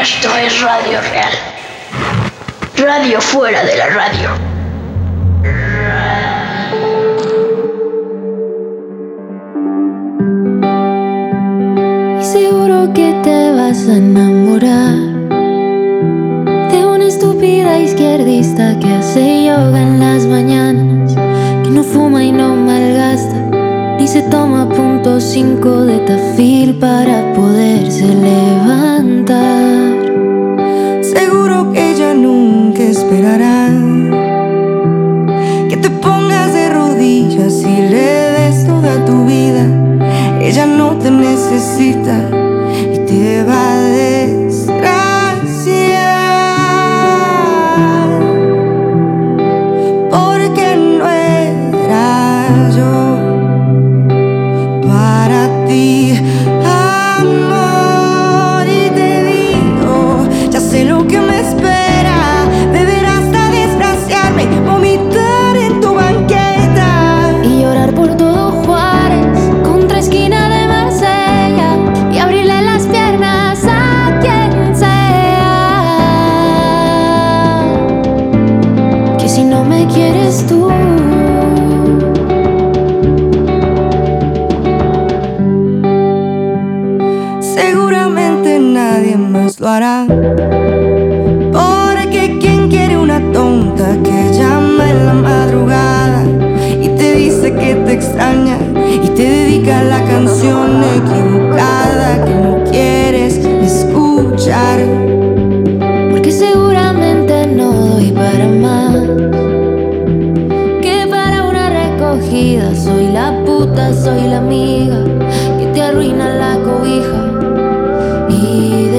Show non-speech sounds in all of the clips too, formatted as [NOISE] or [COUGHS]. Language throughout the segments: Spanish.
Esto es Radio Real. Radio fuera de la radio. Y seguro que te vas a enamorar de una estúpida izquierdista que hace yoga en las mañanas, que no fuma y no malgasta, ni se toma punto cinco de tafil para poderse levantar. Que te pongas de rodillas y le des toda tu vida. Ella no te necesita y te va a. hará. Porque quien quiere una tonta que llama en la madrugada y te dice que te extraña y te dedica la canción equivocada que no quieres escuchar. Porque seguramente no doy para más. Que para una recogida soy la puta, soy la amiga que te arruina la cobija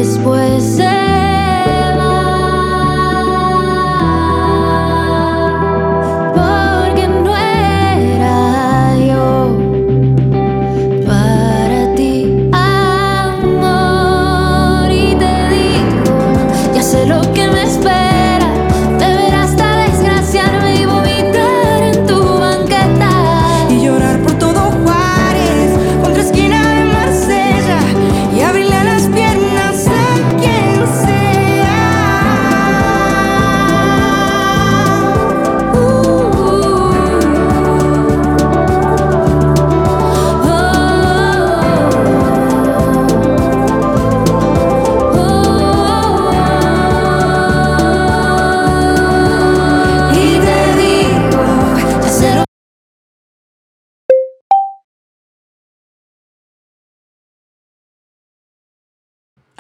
y después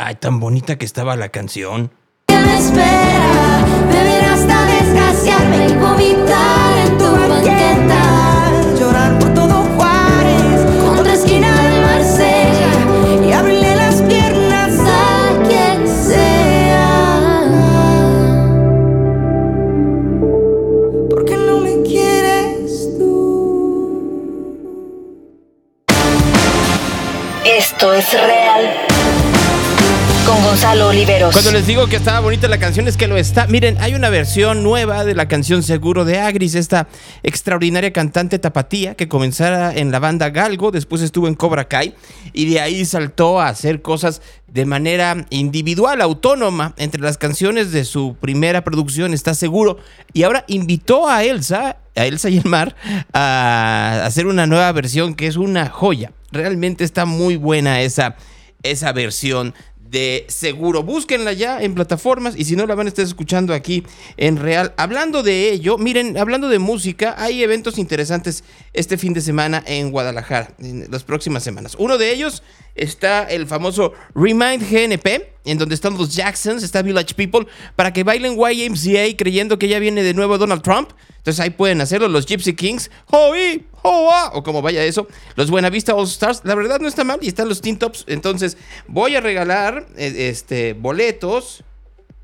Ay, tan bonita que estaba la canción. me espera. Beber hasta desgraciarme y vomitar en tu banqueta. Llorar por todo Juárez, Contra esquina de Marsella. y abrirle las piernas a a quien sea. porque no me quieres tú. Esto es real. Cuando les digo que estaba bonita la canción es que lo está. Miren, hay una versión nueva de la canción Seguro de Agris, esta extraordinaria cantante tapatía que comenzara en la banda Galgo, después estuvo en Cobra Kai y de ahí saltó a hacer cosas de manera individual, autónoma. Entre las canciones de su primera producción está Seguro y ahora invitó a Elsa, a Elsa y el Mar, a hacer una nueva versión que es una joya. Realmente está muy buena esa, esa versión de seguro. Búsquenla ya en plataformas y si no la van a estar escuchando aquí en Real. Hablando de ello, miren, hablando de música, hay eventos interesantes este fin de semana en Guadalajara, en las próximas semanas. Uno de ellos está el famoso Remind GNP, en donde están los Jacksons, está Village People, para que bailen YMCA creyendo que ya viene de nuevo Donald Trump. Entonces ahí pueden hacerlo los Gypsy Kings, Hoi, Hoa, o como vaya eso. Los Buenavista All Stars, la verdad no está mal, y están los Teen Tops. Entonces voy a regalar eh, este, boletos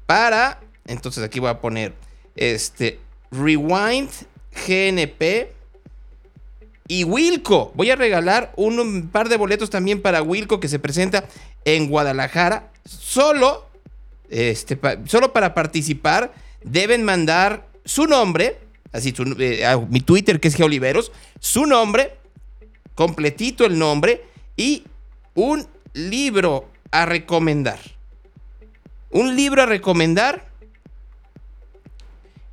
para, entonces aquí voy a poner, este, Rewind GNP y Wilco. Voy a regalar un, par de boletos también para Wilco que se presenta en Guadalajara. Solo, este, solo para participar deben mandar su nombre, así su- eh, a mi Twitter que es Geoliveros, su nombre, completito el nombre y un libro a recomendar. Un libro a recomendar.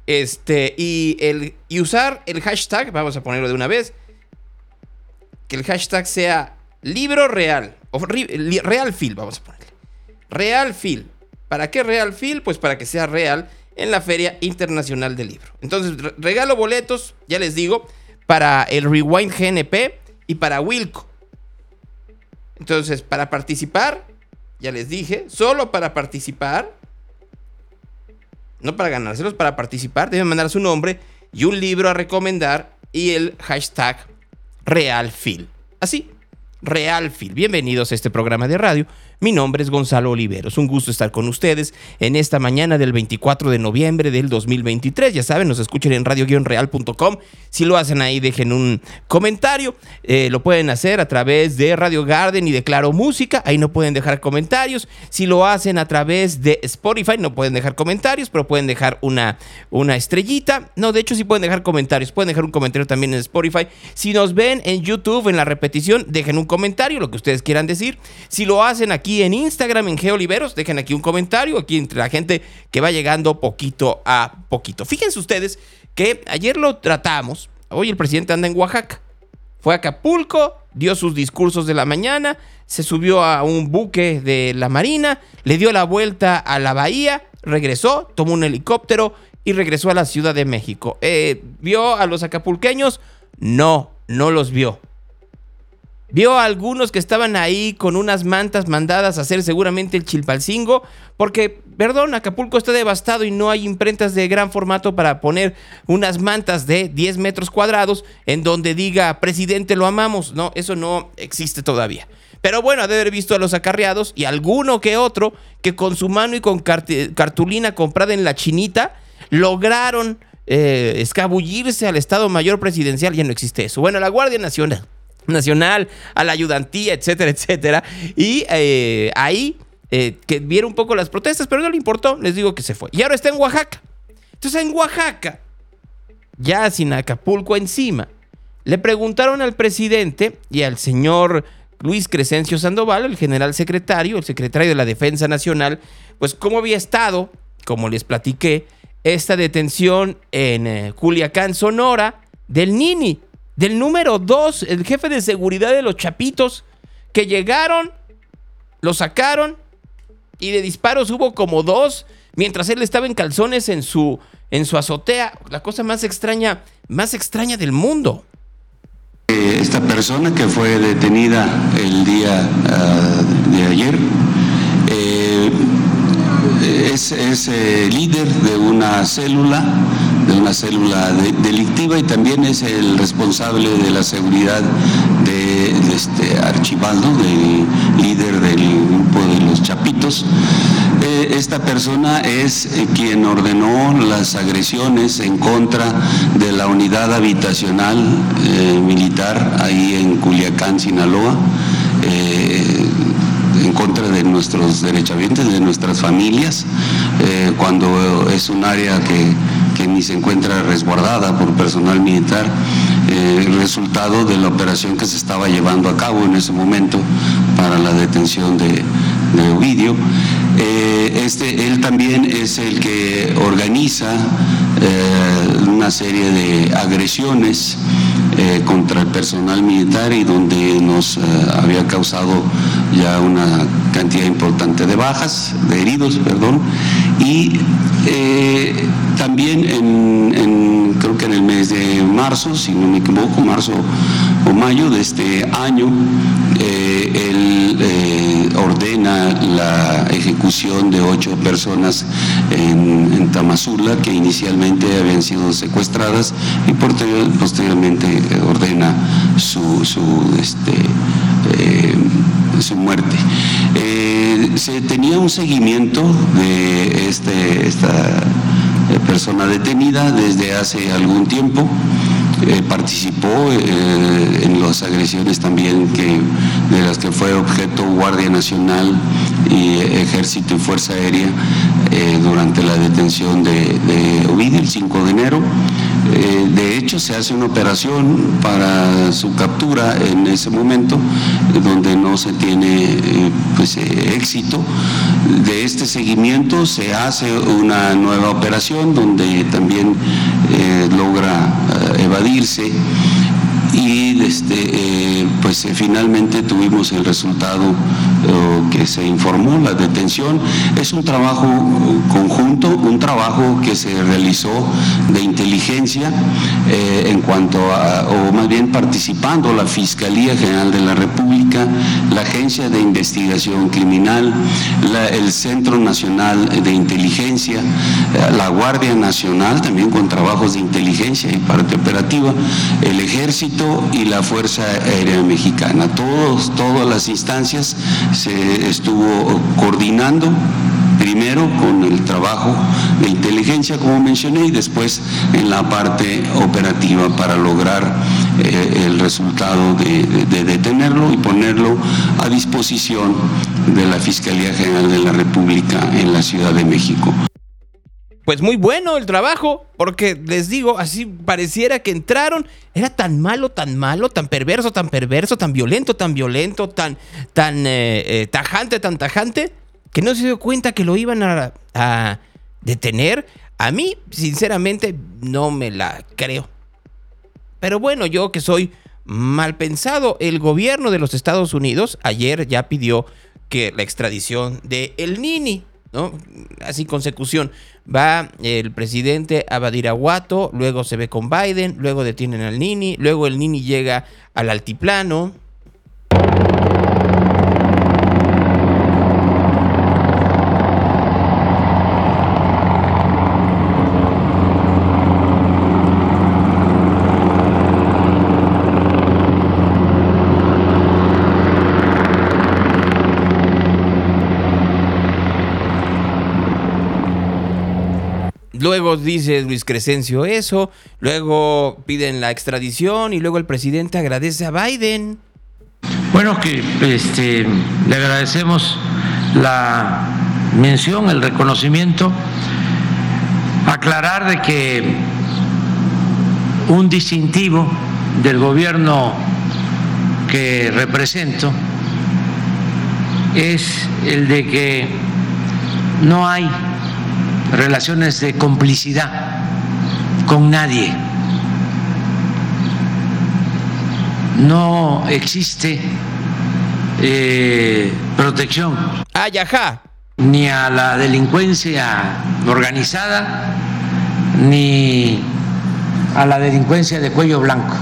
Este, y, el, y usar el hashtag, vamos a ponerlo de una vez, que el hashtag sea libro real, o real feel, vamos a ponerle. Real. ¿Para qué real feel? Pues para que sea real en la Feria Internacional del Libro. Entonces, regalo boletos, ya les digo, para el Rewind GNP y para Wilco. Entonces, para participar, ya les dije, solo para participar, no para ganárselos, para participar, deben mandar su nombre y un libro a recomendar y el hashtag RealFil. Así, RealFil. Bienvenidos a este programa de radio mi nombre es Gonzalo Oliveros. Un gusto estar con ustedes en esta mañana del 24 de noviembre del 2023. Ya saben, nos escuchen en radio-real.com. Si lo hacen ahí, dejen un comentario. Eh, lo pueden hacer a través de Radio Garden y de Claro Música. Ahí no pueden dejar comentarios. Si lo hacen a través de Spotify, no pueden dejar comentarios, pero pueden dejar una, una estrellita. No, de hecho, sí pueden dejar comentarios. Pueden dejar un comentario también en Spotify. Si nos ven en YouTube, en la repetición, dejen un comentario, lo que ustedes quieran decir. Si lo hacen aquí, en Instagram, en Geoliveros. Dejen aquí un comentario, aquí entre la gente que va llegando poquito a poquito. Fíjense ustedes que ayer lo tratamos. Hoy el presidente anda en Oaxaca. Fue a Acapulco, dio sus discursos de la mañana, se subió a un buque de la Marina, le dio la vuelta a la bahía, regresó, tomó un helicóptero y regresó a la Ciudad de México. Eh, ¿Vio a los acapulqueños? No, no los vio. Vio a algunos que estaban ahí con unas mantas mandadas a hacer seguramente el chilpalcingo, porque, perdón, Acapulco está devastado y no hay imprentas de gran formato para poner unas mantas de 10 metros cuadrados en donde diga, presidente, lo amamos. No, eso no existe todavía. Pero bueno, ha de haber visto a los acarreados y alguno que otro que con su mano y con cartulina comprada en la chinita lograron eh, escabullirse al Estado Mayor Presidencial. Ya no existe eso. Bueno, la Guardia Nacional Nacional, a la ayudantía, etcétera, etcétera. Y eh, ahí eh, que vieron un poco las protestas, pero no le importó, les digo que se fue. Y ahora está en Oaxaca. Entonces en Oaxaca, ya sin Acapulco encima, le preguntaron al presidente y al señor Luis Crescencio Sandoval, el general secretario, el secretario de la Defensa Nacional, pues cómo había estado, como les platiqué, esta detención en eh, Culiacán, Sonora, del Nini, del número 2, el jefe de seguridad de los Chapitos, que llegaron, lo sacaron y de disparos hubo como dos, mientras él estaba en calzones en su, en su azotea. La cosa más extraña, más extraña del mundo. Eh, esta persona que fue detenida el día ah, de ayer eh, es, es eh, líder de una célula de una célula delictiva y también es el responsable de la seguridad de, este Archibaldo, del líder del grupo de los Chapitos. Eh, esta persona es eh, quien ordenó las agresiones en contra de la unidad habitacional eh, militar ahí en Culiacán, Sinaloa en contra de nuestros derechohabientes, de nuestras familias, cuando es un área que que ni se encuentra resguardada por personal militar, eh, resultado de la operación que se estaba llevando a cabo en ese momento para la detención de, Ovidio. Eh, este, él también es el que organiza eh, una serie de agresiones contra el personal militar y donde nos había causado ya una cantidad importante de bajas, de heridos, perdón, y también en, creo que en el mes de marzo, si no me equivoco, marzo o mayo de este año, eh, él eh, ordena la ejecución de ocho personas en, Tamazula que inicialmente habían sido secuestradas y posteriormente ordena su, su, este, eh, su muerte. se tenía un seguimiento de este, esta eh, persona detenida desde hace algún tiempo. Eh, participó eh, en las agresiones también que, de las que fue objeto Guardia Nacional y Ejército y Fuerza Aérea durante la detención de, de, Ovidio el 5 de enero. de hecho, se hace una operación para su captura en ese momento, donde no se tiene eh, pues, eh, éxito. De este seguimiento se hace una nueva operación donde también eh, logra evadirse. y este, eh, pues eh, finalmente tuvimos el resultado que se informó, la detención. Es un trabajo conjunto, un trabajo que se realizó de inteligencia eh, en cuanto a, o más bien participando la Fiscalía General de la República, la Agencia de Investigación Criminal, el Centro Nacional de Inteligencia, la Guardia Nacional, también con trabajos de inteligencia y parte operativa, el Ejército, y la Fuerza Aérea Mexicana. Todos, todas las instancias se estuvo coordinando primero con el trabajo de inteligencia, como mencioné, y después en la parte operativa para lograr eh, el resultado de detenerlo y ponerlo a disposición de la Fiscalía General de la República en la Ciudad de México pues muy bueno el trabajo, porque les digo, así pareciera que entraron, era tan malo, tan malo, tan perverso, tan perverso, tan violento, tan violento, tan, tan eh, eh, tajante, tan tajante, que no se dio cuenta que lo iban a, a detener. A mí, sinceramente, no me la creo. Pero bueno, yo que soy mal pensado, el gobierno de los Estados Unidos ayer ya pidió que la extradición de El Nini, ¿no? Así consecución. Va el presidente a Badiraguato, luego se ve con Biden, luego detienen al Nini, luego el Nini llega al altiplano, Luego dice Luis Crescencio eso, luego piden la extradición y luego el presidente agradece a Biden. Bueno, que este, le agradecemos la mención, el reconocimiento, aclarar de que un distintivo del gobierno que represento es el de que no hay relaciones de complicidad con nadie. No existe eh, protección. Ni a la delincuencia organizada, ni a la delincuencia de cuello blanco.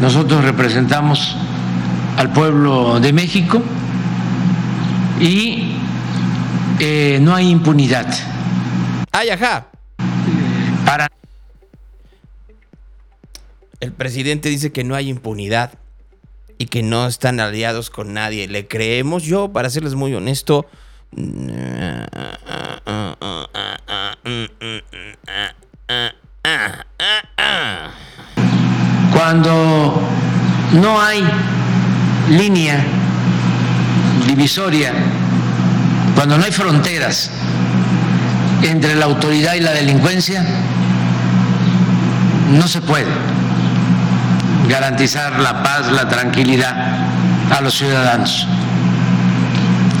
Nosotros representamos al pueblo de México y eh, no hay impunidad. Ay, ajá. Para. El presidente dice que no hay impunidad y que no están aliados con nadie. ¿Le creemos? Yo, para serles muy honesto. Cuando no hay línea divisoria cuando no hay fronteras entre la autoridad y la delincuencia, no se puede garantizar la paz, la tranquilidad a los ciudadanos.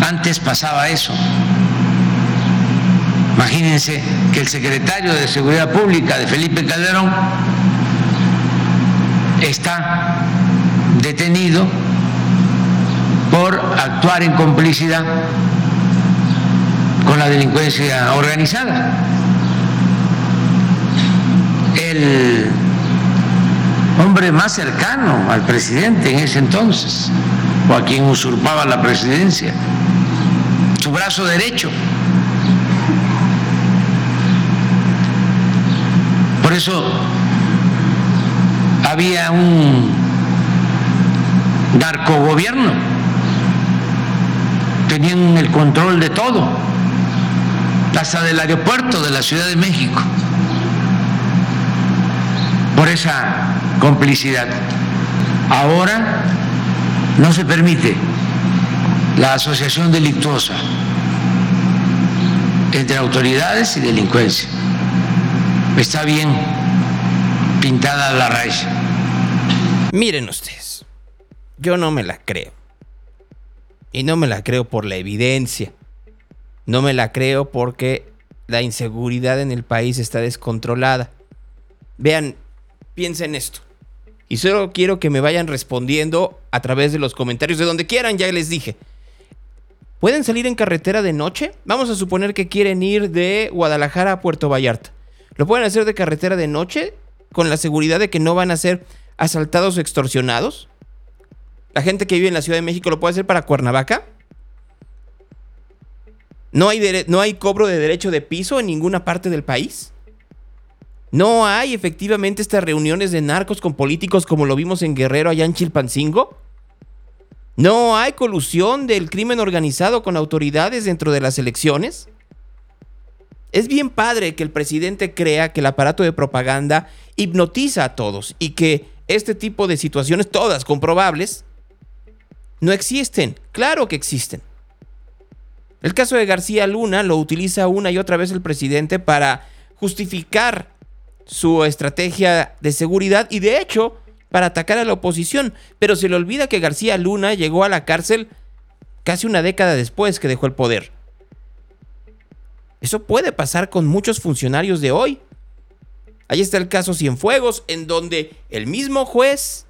Antes pasaba eso. Imagínense que el secretario de Seguridad Pública de Felipe Calderón está detenido por actuar en complicidad con la delincuencia organizada. El hombre más cercano al presidente en ese entonces, o a quien usurpaba la presidencia, su brazo derecho. Por eso había un narcogobierno, tenían el control de todo hasta del aeropuerto de la Ciudad de México, por esa complicidad. Ahora no se permite la asociación delictuosa entre autoridades y delincuencia. Está bien pintada la raíz. Miren ustedes, yo no me la creo. Y no me la creo por la evidencia. No me la creo porque la inseguridad en el país está descontrolada. Vean, piensen esto. Y solo quiero que me vayan respondiendo a través de los comentarios de donde quieran, ya les dije. ¿Pueden salir en carretera de noche? Vamos a suponer que quieren ir de Guadalajara a Puerto Vallarta. ¿Lo pueden hacer de carretera de noche con la seguridad de que no van a ser asaltados o extorsionados? ¿La gente que vive en la Ciudad de México lo puede hacer para Cuernavaca? ¿No hay, ¿No hay cobro de derecho de piso en ninguna parte del país? ¿No hay efectivamente estas reuniones de narcos con políticos como lo vimos en Guerrero allá en Chilpancingo? ¿No hay colusión del crimen organizado con autoridades dentro de las elecciones? Es bien padre que el presidente crea que el aparato de propaganda hipnotiza a todos y que este tipo de situaciones, todas comprobables, no existen. Claro que existen. El caso de García Luna lo utiliza una y otra vez el presidente para justificar su estrategia de seguridad y de hecho para atacar a la oposición, pero se le olvida que García Luna llegó a la cárcel casi una década después que dejó el poder. Eso puede pasar con muchos funcionarios de hoy. Ahí está el caso Cienfuegos, en donde el mismo juez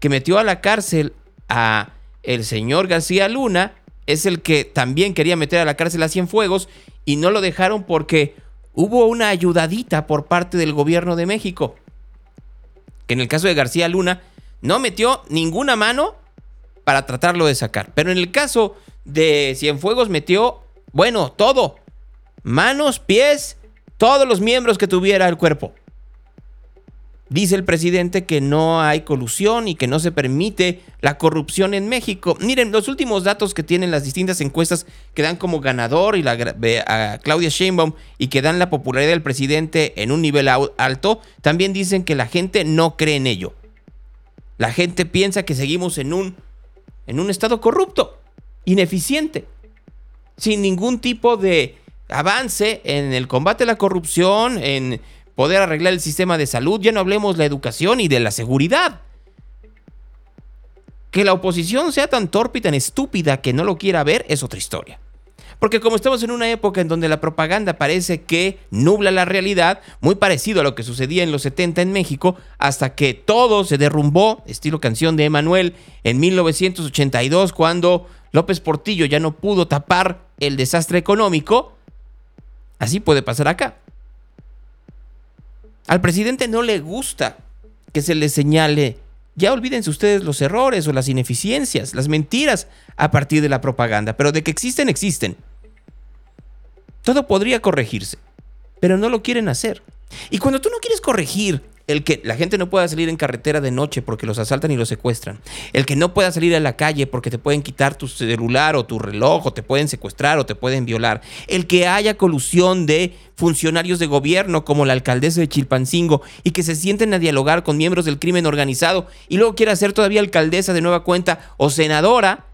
que metió a la cárcel a el señor García Luna es el que también quería meter a la cárcel a Cienfuegos y no lo dejaron porque hubo una ayudadita por parte del gobierno de México. Que en el caso de García Luna no metió ninguna mano para tratarlo de sacar. Pero en el caso de Cienfuegos metió, bueno, todo. Manos, pies, todos los miembros que tuviera el cuerpo. Dice el presidente que no hay colusión y que no se permite la corrupción en México. Miren, los últimos datos que tienen las distintas encuestas que dan como ganador y la, a Claudia Sheinbaum y que dan la popularidad del presidente en un nivel alto, también dicen que la gente no cree en ello. La gente piensa que seguimos en un, en un estado corrupto, ineficiente, sin ningún tipo de avance en el combate a la corrupción, en poder arreglar el sistema de salud, ya no hablemos la educación y de la seguridad. Que la oposición sea tan torpe y tan estúpida que no lo quiera ver es otra historia. Porque como estamos en una época en donde la propaganda parece que nubla la realidad, muy parecido a lo que sucedía en los 70 en México, hasta que todo se derrumbó, estilo canción de Emanuel, en 1982, cuando López Portillo ya no pudo tapar el desastre económico, así puede pasar acá. Al presidente no le gusta que se le señale, ya olvídense ustedes los errores o las ineficiencias, las mentiras a partir de la propaganda, pero de que existen, existen. Todo podría corregirse, pero no lo quieren hacer. Y cuando tú no quieres corregir el que la gente no pueda salir en carretera de noche porque los asaltan y los secuestran, el que no pueda salir a la calle porque te pueden quitar tu celular o tu reloj o te pueden secuestrar o te pueden violar, el que haya colusión de funcionarios de gobierno como la alcaldesa de Chilpancingo y que se sienten a dialogar con miembros del crimen organizado y luego quiera ser todavía alcaldesa de nueva cuenta o senadora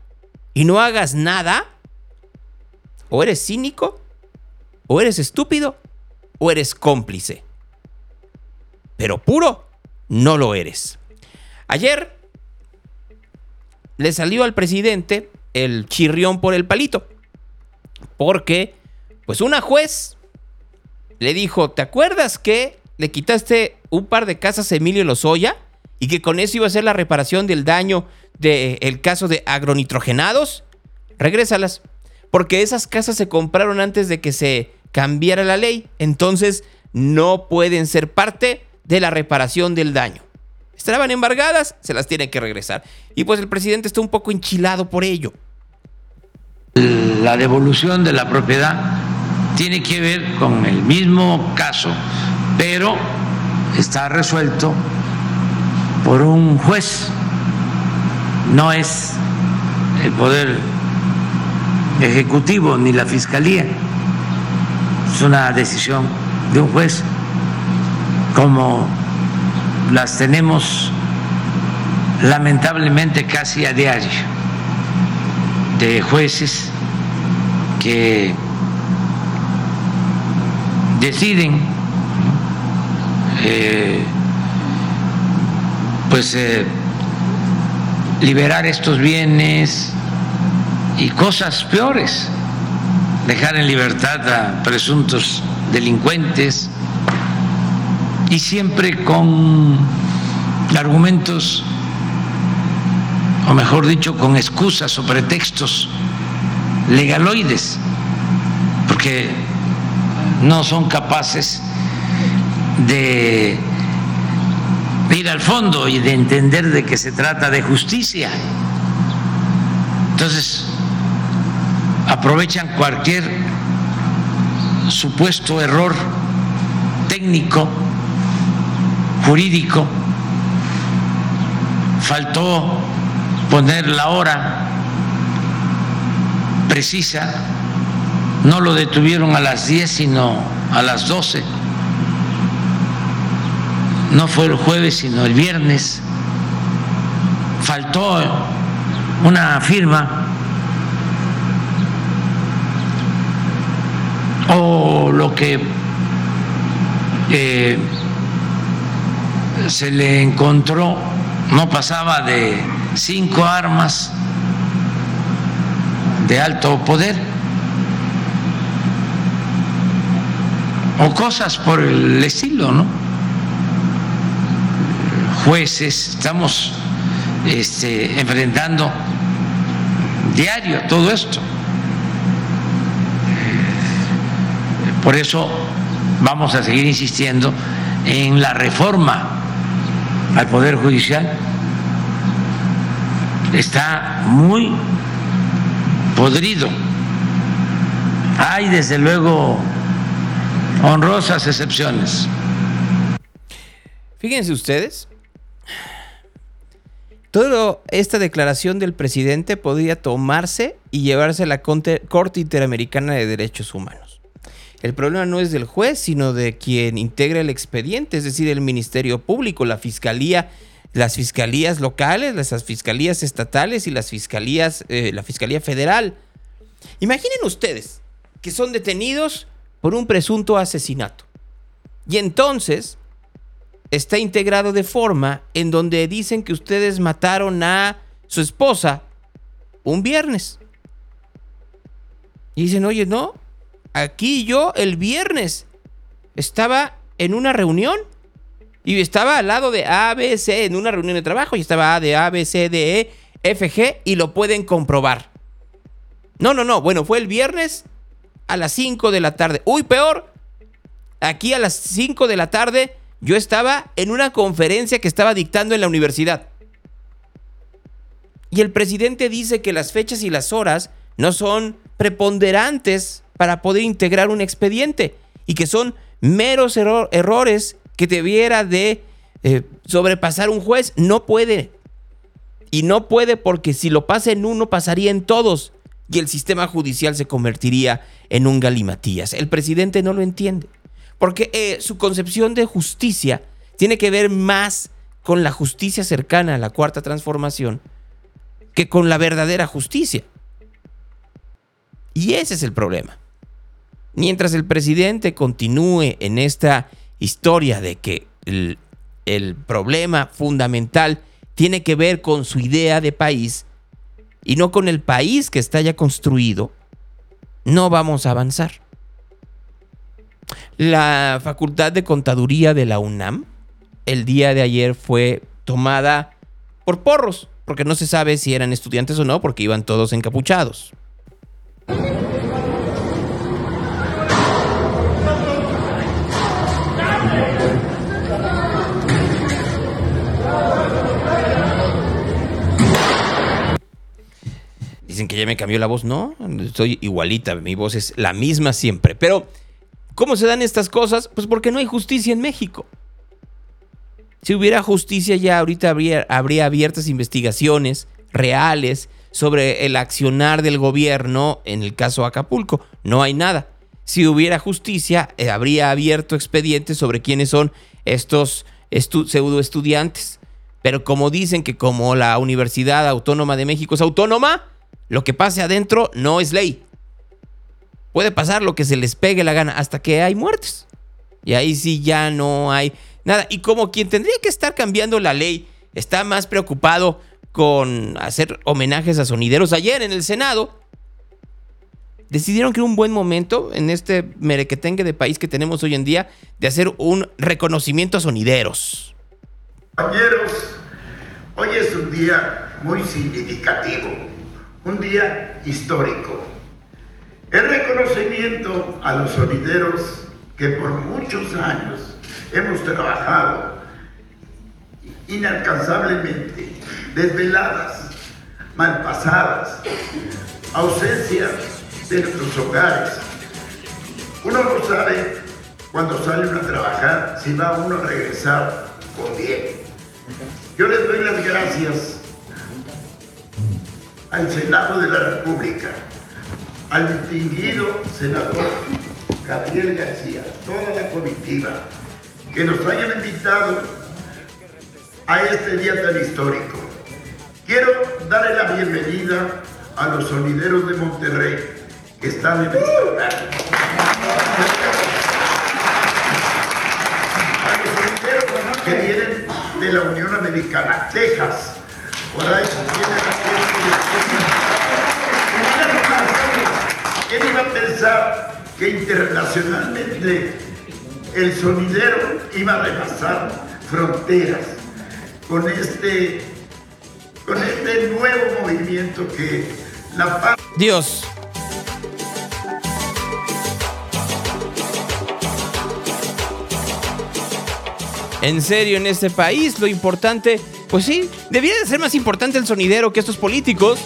y no hagas nada, o eres cínico, o eres estúpido, o eres cómplice pero puro no lo eres. Ayer le salió al presidente el chirrión por el palito, porque pues una juez le dijo, ¿te acuerdas que le quitaste un par de casas a Emilio Lozoya y que con eso iba a ser la reparación del daño del caso de agronitrogenados? Regrésalas, porque esas casas se compraron antes de que se cambiara la ley, entonces no pueden ser parte de la reparación del daño. Estaban embargadas, se las tiene que regresar. Y pues el presidente está un poco enchilado por ello. La devolución de la propiedad tiene que ver con el mismo caso, pero está resuelto por un juez. No es el poder ejecutivo ni la fiscalía. Es una decisión de un juez como las tenemos lamentablemente casi a diario, de jueces que deciden eh, pues eh, liberar estos bienes y cosas peores, dejar en libertad a presuntos delincuentes y siempre con argumentos, o mejor dicho, con excusas o pretextos legaloides, porque no son capaces de ir al fondo y de entender de que se trata de justicia. Entonces, aprovechan cualquier supuesto error técnico, jurídico. Faltó poner la hora precisa, no lo detuvieron a las 10, sino a las 12. No fue el jueves, sino el viernes. Faltó una firma o lo que eh, se le encontró no pasaba de cinco armas de alto poder o cosas por el estilo, ¿no? Jueces, estamos este, enfrentando diario todo esto. Por eso vamos a seguir insistiendo en la reforma al Poder Judicial. Está muy podrido. Hay desde luego honrosas excepciones. Fíjense ustedes, toda esta declaración del presidente podría tomarse y llevarse a la Corte Interamericana de Derechos Humanos. El problema no es del juez, sino de quien integra el expediente, es decir, el Ministerio Público, la Fiscalía, las fiscalías locales, las fiscalías estatales y las fiscalías, eh, la Fiscalía Federal. Imaginen ustedes que son detenidos por un presunto asesinato. Y entonces está integrado de forma en donde dicen que ustedes mataron a su esposa un viernes. Y dicen, oye, no, aquí yo el viernes estaba en una reunión y estaba al lado de ABC en una reunión de trabajo y estaba A de A, B, C, D, E, y lo pueden comprobar. No, no, no, bueno, fue el viernes a las 5 de la tarde. Uy, peor. Aquí a las 5 de la tarde yo estaba en una conferencia que estaba dictando en la universidad. Y el presidente dice que las fechas y las horas no son preponderantes para poder integrar un expediente y que son meros errores que debiera de eh, sobrepasar un juez. No puede. Y no puede porque si lo pasa en uno, pasaría en todos y el sistema judicial se convertiría en un galimatías. El presidente no lo entiende, porque eh, su concepción de justicia tiene que ver más con la justicia cercana a la cuarta transformación que con la verdadera justicia. Y ese es el problema. Mientras el presidente continúe en esta historia de que el, problema fundamental tiene que ver con su idea de país, y no con el país que está ya construido, no vamos a avanzar. La Facultad de Contaduría de la UNAM el día de ayer fue tomada por porros, porque no se sabe si eran estudiantes o no, porque iban todos encapuchados. Dicen que ya me cambió la voz. No, estoy igualita. Mi voz es la misma siempre. Pero, ¿cómo se dan estas cosas? Pues porque no hay justicia en México. Si hubiera justicia ya ahorita habría, habría abiertas investigaciones reales sobre el accionar del gobierno en el caso Acapulco. No hay nada. Si hubiera justicia, eh, habría abierto expedientes sobre quiénes son estos pseudo estudiantes. Pero como dicen que como la Universidad Autónoma de México es autónoma, lo que pase adentro no es ley. Puede pasar lo que se les pegue la gana hasta que hay muertes. Y ahí sí ya no hay nada. Y como quien tendría que estar cambiando la ley está más preocupado con hacer homenajes a sonideros. Ayer en el Senado decidieron que era un buen momento en este merequetengue de país que tenemos hoy en día de hacer un reconocimiento a sonideros. Compañeros, hoy es un día muy significativo, un día histórico. El reconocimiento a los sonideros que por muchos años hemos trabajado inalcanzablemente, desveladas, malpasadas, ausencia de nuestros hogares. Uno no sabe cuando sale uno a trabajar si va uno a regresar con bien. Yo les doy las gracias al Senado de la República, al distinguido senador Gabriel García, toda la comitiva, que nos hayan invitado a este día tan histórico. Quiero darle la bienvenida a los sonideros de Monterrey que están en este los sonideros que vienen de la Unión Americana, Texas. Por ahí. ¿Quién iba a pensar que internacionalmente el sonidero iba a rebasar fronteras con este, con este nuevo movimiento que la paz... Dios. En serio, en este país lo importante, pues sí, debía de ser más importante el sonidero que estos políticos.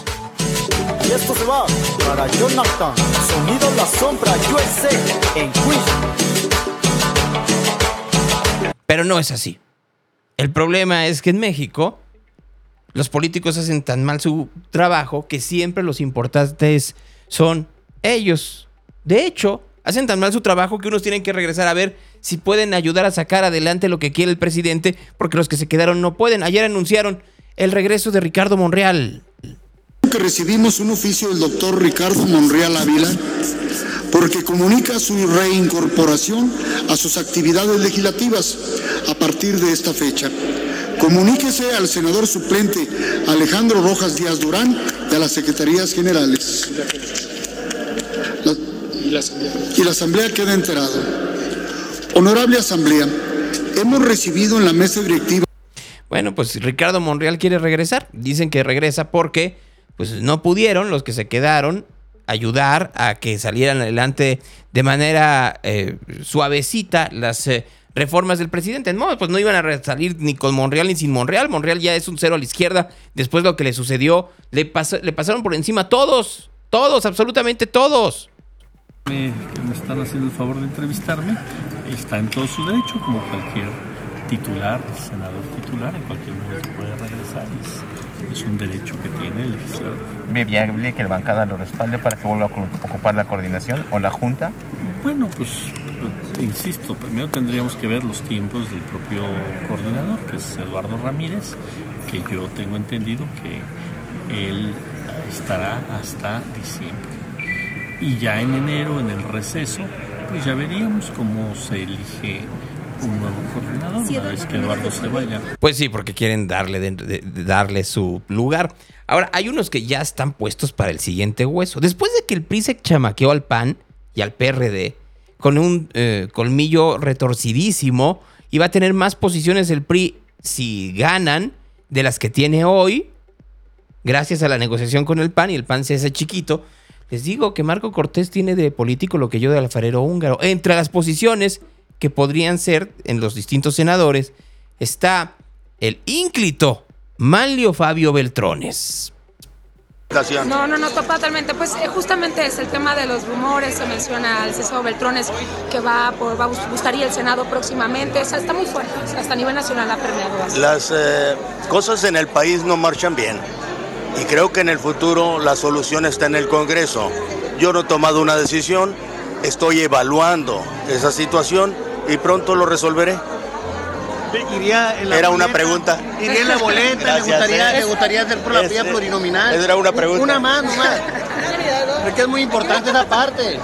Y esto se va para Jonathan, sonido La Sombra USA en. Pero no es así. El problema es que en México los políticos hacen tan mal su trabajo que siempre los importantes son ellos. De hecho, hacen tan mal su trabajo que unos tienen que regresar a ver si pueden ayudar a sacar adelante lo que quiere el presidente, porque los que se quedaron no pueden. Ayer anunciaron el regreso de Ricardo Monreal. Que recibimos un oficio del doctor Ricardo Monreal Ávila porque comunica su reincorporación a sus actividades legislativas a partir de esta fecha. Comuníquese al senador suplente Alejandro Rojas Díaz Durán y a las secretarías generales. La- y la asamblea queda enterada. Honorable asamblea, hemos recibido en la mesa directiva Bueno, pues Ricardo Monreal quiere regresar. Dicen que regresa porque pues no pudieron los que se quedaron ayudar a que salieran adelante de manera eh, suavecita las eh, reformas del presidente. No, pues no iban a salir ni con Monreal ni sin Monreal. Monreal ya es un cero a la izquierda. Después de lo que le sucedió, le, le pasaron por encima todos. Todos, absolutamente todos. Me, que me están haciendo el favor de entrevistarme, está en todo su derecho, como cualquier titular, senador titular, en cualquier momento puede regresar. Es, es un derecho que tiene el legislador. ¿Ve viable que la bancada lo respalde para que vuelva a ocupar la coordinación o la junta? Bueno, pues eh, insisto, primero tendríamos que ver los tiempos del propio coordinador, que es Eduardo Ramírez, que yo tengo entendido que él estará hasta diciembre. Y ya en enero, en el receso, pues ya veríamos cómo se elige un nuevo coordinador una vez que Eduardo se vaya. Pues sí, porque quieren darle, darle su lugar. Ahora, hay unos que ya están puestos para el siguiente hueso. Después de que el PRI se chamaqueó al PAN y al PRD con un eh, colmillo retorcidísimo, iba a tener más posiciones el PRI si ganan de las que tiene hoy, gracias a la negociación con el PAN y el PAN se hace chiquito. Les digo que Marco Cortés tiene de político lo que yo de alfarero húngaro. Entre las posiciones que podrían ser en los distintos senadores está el ínclito Manlio Fabio Beltrones. No, no, no, totalmente. Pues eh, justamente es el tema de los rumores, se menciona al César Beltrones que va, por, va a bus- gustaría el Senado próximamente. O sea, está muy fuerte, hasta a nivel nacional ha permeado. Las eh, cosas en el país no marchan bien y creo que en el futuro la solución está en el Congreso. Yo no he tomado una decisión, estoy evaluando esa situación y pronto lo resolveré. Iría en la Era una boleta, pregunta. Iría en la boleta, le Gracias, gustaría, ¿eh? le gustaría hacer por la Es- vía es- plurinominal. esa era una pregunta. Una más, nomás. Es que es muy importante esa parte.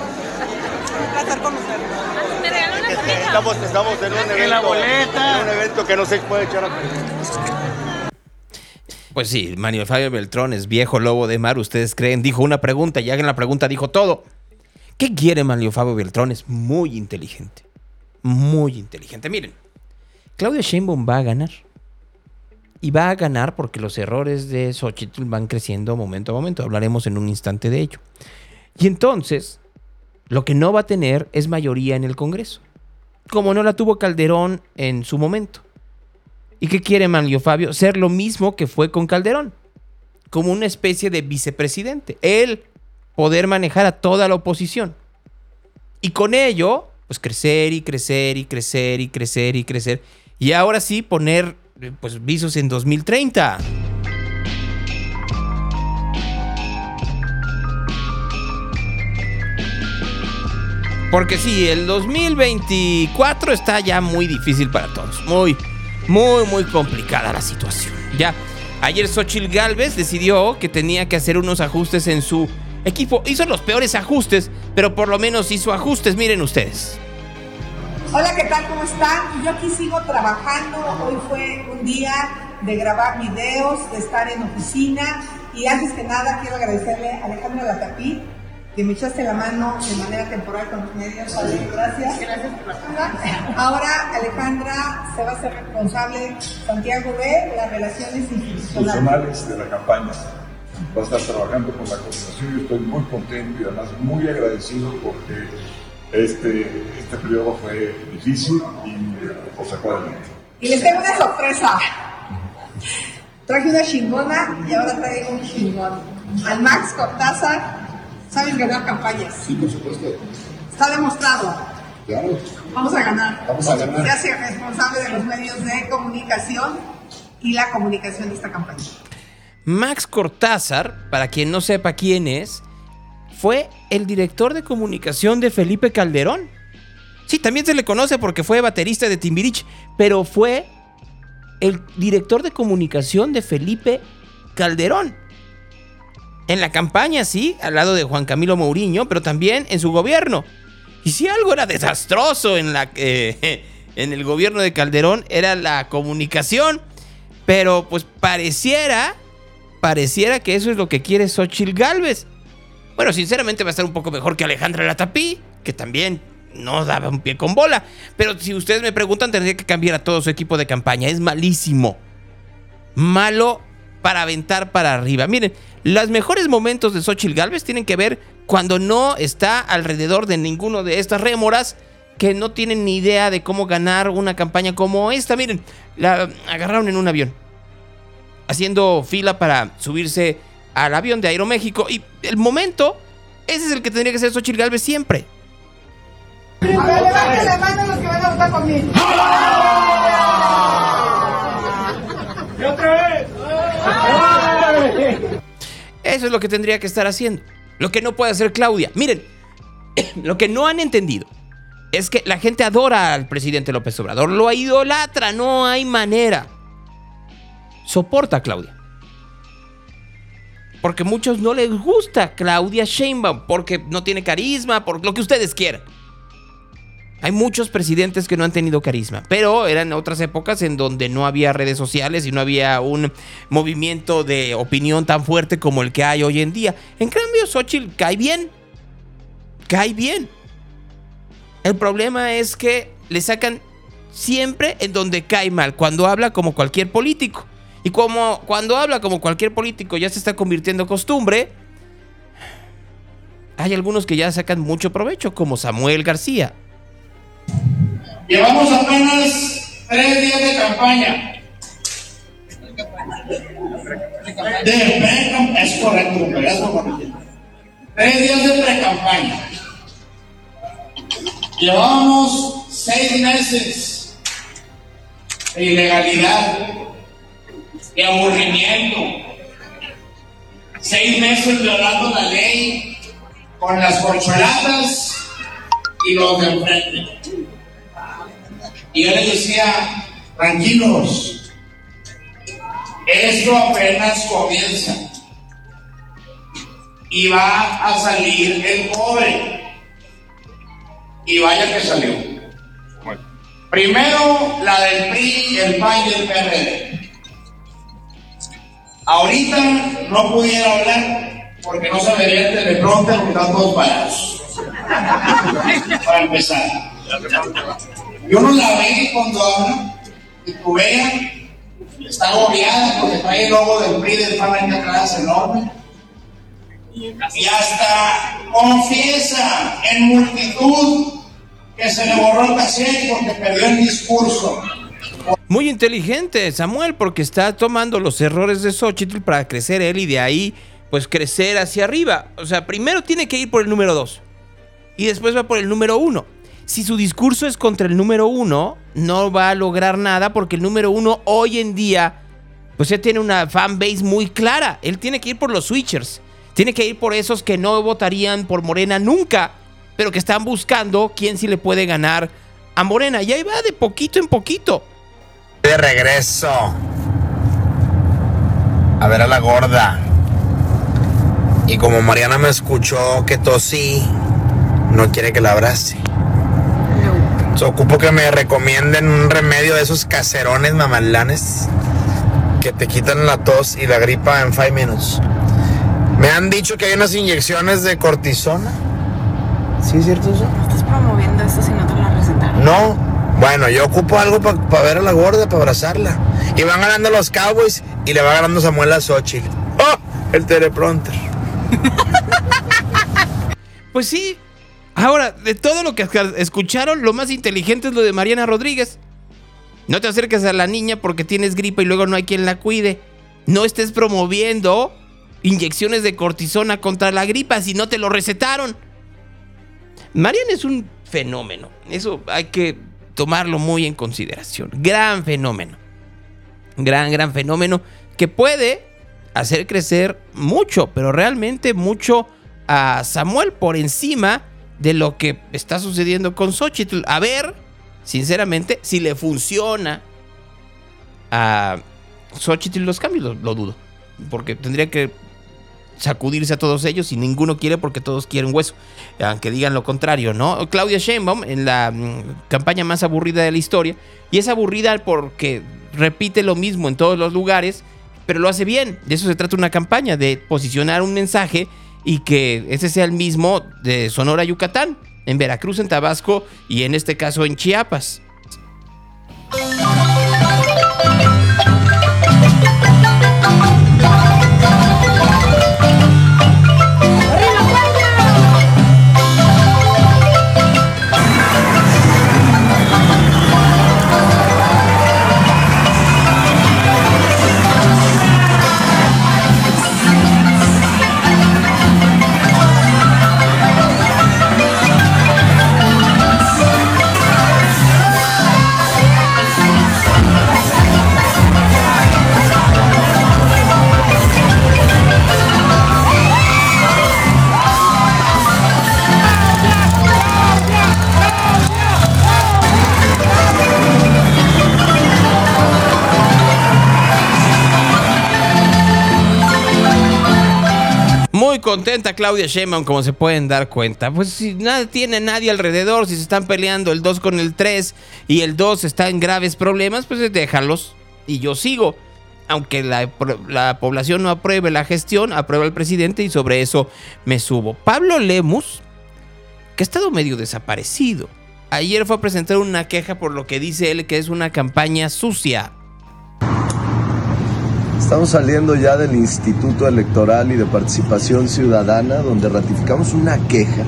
Estamos, estamos en un evento, En la boleta. en un evento que no se puede echar a perder. Pues sí, Manlio Fabio Beltrones, viejo lobo de mar, ustedes creen, dijo una pregunta y hagan la pregunta, dijo todo. ¿Qué quiere Manlio Fabio Beltrán? Es muy inteligente. Muy inteligente. Miren, Claudia Sheinbaum va a ganar. Y va a ganar porque los errores de Xochitl van creciendo momento a momento. Hablaremos en un instante de ello. Y entonces, lo que no va a tener es mayoría en el Congreso. Como no la tuvo Calderón en su momento. ¿Y qué quiere Manlio Fabio? Ser lo mismo que fue con Calderón. Como una especie de vicepresidente. Él poder manejar a toda la oposición. Y con ello, pues crecer y crecer y crecer y crecer y crecer. Y ahora sí poner eh, pues visos en 2030. Porque sí, el 2024 está ya muy difícil para todos. Muy, muy, muy complicada la situación. Ya, ayer Xochitl Galvez decidió que tenía que hacer unos ajustes en su equipo. Hizo los peores ajustes, pero por lo menos hizo ajustes. Miren ustedes. Hola, ¿qué tal? ¿Cómo están? Yo aquí sigo trabajando. Hoy fue un día de grabar videos, de estar en oficina. Y antes que nada, quiero agradecerle a Alejandro Latapí que me echaste la mano de manera temporal con los medios. Gracias. Gracias Ahora Alejandra se va a ser responsable, Santiago, de las relaciones institucionales de la campaña. Va a estar trabajando con la coordinación y estoy muy contento y además muy agradecido porque este, este periodo fue difícil y lo sacó adelante. Y les tengo una sorpresa. Traje una chingona y ahora traigo un chingón. Al Max Cortázar sabes ganar campañas. Sí, por supuesto. Está demostrado. Claro. Vamos a ganar. Vamos a ganar. Se hace responsable de los medios de comunicación y la comunicación de esta campaña. Max Cortázar, para quien no sepa quién es, fue el director de comunicación de Felipe Calderón. Sí, también se le conoce porque fue baterista de Timbirich, pero fue el director de comunicación de Felipe Calderón. En la campaña, sí, al lado de Juan Camilo Mourinho, pero también en su gobierno. Y si algo era desastroso en, la, eh, [LAUGHS] en el gobierno de Calderón, era la comunicación. Pero pues pareciera, pareciera que eso es lo que quiere Xochitl Galvez. Bueno, sinceramente va a estar un poco mejor que Alejandra Latapí, que también no daba un pie con bola. Pero si ustedes me preguntan, tendría que cambiar a todo su equipo de campaña. Es malísimo. Malo para aventar para arriba. Miren, los mejores momentos de Xochitl Galvez tienen que ver cuando no está alrededor de ninguno de estas rémoras que no tienen ni idea de cómo ganar una campaña como esta. Miren, la agarraron en un avión, haciendo fila para subirse al avión de Aeroméxico. Y el momento, ese es el que tendría que ser Xochitl Galvez siempre. Levanten la mano los que van a votar conmigo. ¡Y otra vez! Eso es lo que tendría que estar haciendo. Lo que no puede hacer Claudia. Miren, [COUGHS] lo que no han entendido es que la gente adora al presidente López Obrador. Lo idolatra, no hay manera. Soporta a Claudia. Porque muchos no les gusta Claudia Sheinbaum. Porque no tiene carisma, por lo que ustedes quieran. Hay muchos presidentes que no han tenido carisma, pero eran otras épocas en donde no había redes sociales y no había un movimiento de opinión tan fuerte como el que hay hoy en día. En cambio, Xochitl cae bien. Cae bien. El problema es que le sacan siempre en donde cae mal, cuando habla como cualquier político. Y como cuando habla como cualquier político ya se está convirtiendo en costumbre, hay algunos que ya sacan mucho provecho, como Samuel García. Llevamos apenas tres días de campaña. De pre es correcto, eso Tres días de pre-campaña. Llevamos seis meses de ilegalidad, de aburrimiento, seis meses violando la ley con las corcholatas y los de enfrente. Y yo les decía, tranquilos, esto apenas comienza. Y va a salir el pobre. Y vaya que salió. Primero la del PRI, el PAN y el PRD. Ahorita no pudiera hablar porque no se vería el teleprompter están todos parados. [LAUGHS] Para empezar. Yo no la ve cuando habla, está agobiada porque trae el logo del PRI del PAN aquí atrás enorme. Y hasta confiesa en multitud que se le borró el cassette porque perdió el discurso. Muy inteligente Samuel porque está tomando los errores de Xochitl para crecer él y de ahí pues crecer hacia arriba. O sea, primero tiene que ir por el número 2 y después va por el número 1. Si su discurso es contra el número 1, no va a lograr nada porque el número 1 hoy en día pues ya tiene una fanbase muy clara. Él tiene que ir por los switchers. Tiene que ir por esos que no votarían por Morena nunca, pero que están buscando quién sí le puede ganar a Morena. Y ahí va de poquito en poquito. De regreso. A ver a la gorda. Y como Mariana me escuchó que tosí, no quiere que la abrace. So, ocupo que me recomienden un remedio de esos caserones mamalanes que te quitan la tos y la gripa en 5 minutos. Me han dicho que hay unas inyecciones de cortisona. ¿Sí es cierto eso? Estás promoviendo esto si no te lo recetaron. No. Bueno, yo ocupo algo para ver a la gorda, para abrazarla. Y van ganando los Cowboys y le va ganando Samuel a Xochitl. ¡Oh! El teleprompter. [LAUGHS] Pues sí. Ahora, de todo lo que escucharon, lo más inteligente es lo de Mariana Rodríguez. No te acerques a la niña porque tienes gripa y luego no hay quien la cuide. No estés promoviendo inyecciones de cortisona contra la gripa si no te lo recetaron. Mariana es un fenómeno. Eso hay que tomarlo muy en consideración. Gran fenómeno. Gran, gran fenómeno que puede hacer crecer mucho, pero realmente mucho a Samuel por encima de lo que está sucediendo con Xochitl. A ver, sinceramente, si le funciona a Xochitl los cambios, lo, dudo. Porque tendría que sacudirse a todos ellos y ninguno quiere porque todos quieren hueso, aunque digan lo contrario, ¿no? Claudia Sheinbaum en la mm, campaña más aburrida de la historia y es aburrida porque repite lo mismo en todos los lugares, pero lo hace bien. De eso se trata una campaña, de posicionar un mensaje y que ese sea el mismo de Sonora, Yucatán, en Veracruz, en Tabasco y en este caso en Chiapas. Contenta Claudia Sheinbaum, como se pueden dar cuenta. Pues si nada tiene nadie alrededor, si se están peleando el 2 con el 3 y el 2 está en graves problemas, pues déjalos y yo sigo. Aunque la, la población no apruebe la gestión, aprueba el presidente y sobre eso me subo. Pablo Lemus, que ha estado medio desaparecido. Ayer fue a presentar una queja por lo que dice él que es una campaña sucia. Estamos saliendo ya del Instituto Electoral y de Participación Ciudadana, donde ratificamos una queja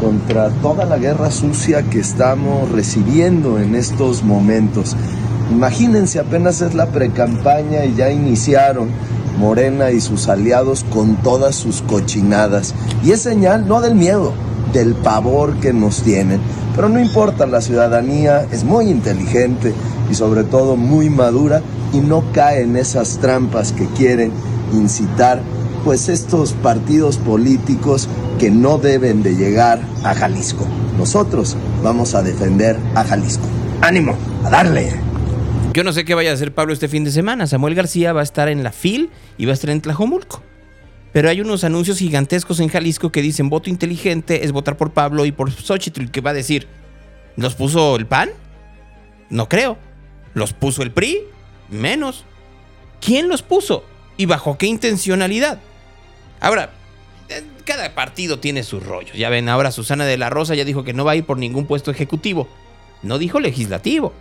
contra toda la guerra sucia que estamos recibiendo en estos momentos. Imagínense, apenas es la precampaña y ya iniciaron Morena y sus aliados con todas sus cochinadas. Y es señal no del miedo, del pavor que nos tienen. Pero no importa, la ciudadanía es muy inteligente y sobre todo muy madura y no cae en esas trampas que quieren incitar pues estos partidos políticos que no deben de llegar a Jalisco. Nosotros vamos a defender a Jalisco. Ánimo, a darle. Yo no sé qué vaya a hacer Pablo este fin de semana. Samuel García va a estar en la FIL y va a estar en Tlajomulco. Pero hay unos anuncios gigantescos en Jalisco que dicen voto inteligente es votar por Pablo y por Xochitl, que va a decir, ¿los puso el PAN? No creo. ¿Los puso el PRI? Menos. ¿Quién los puso? ¿Y bajo qué intencionalidad? Ahora, cada partido tiene sus rollos. Ya ven, ahora Susana de la Rosa ya dijo que no va a ir por ningún puesto ejecutivo. No dijo legislativo.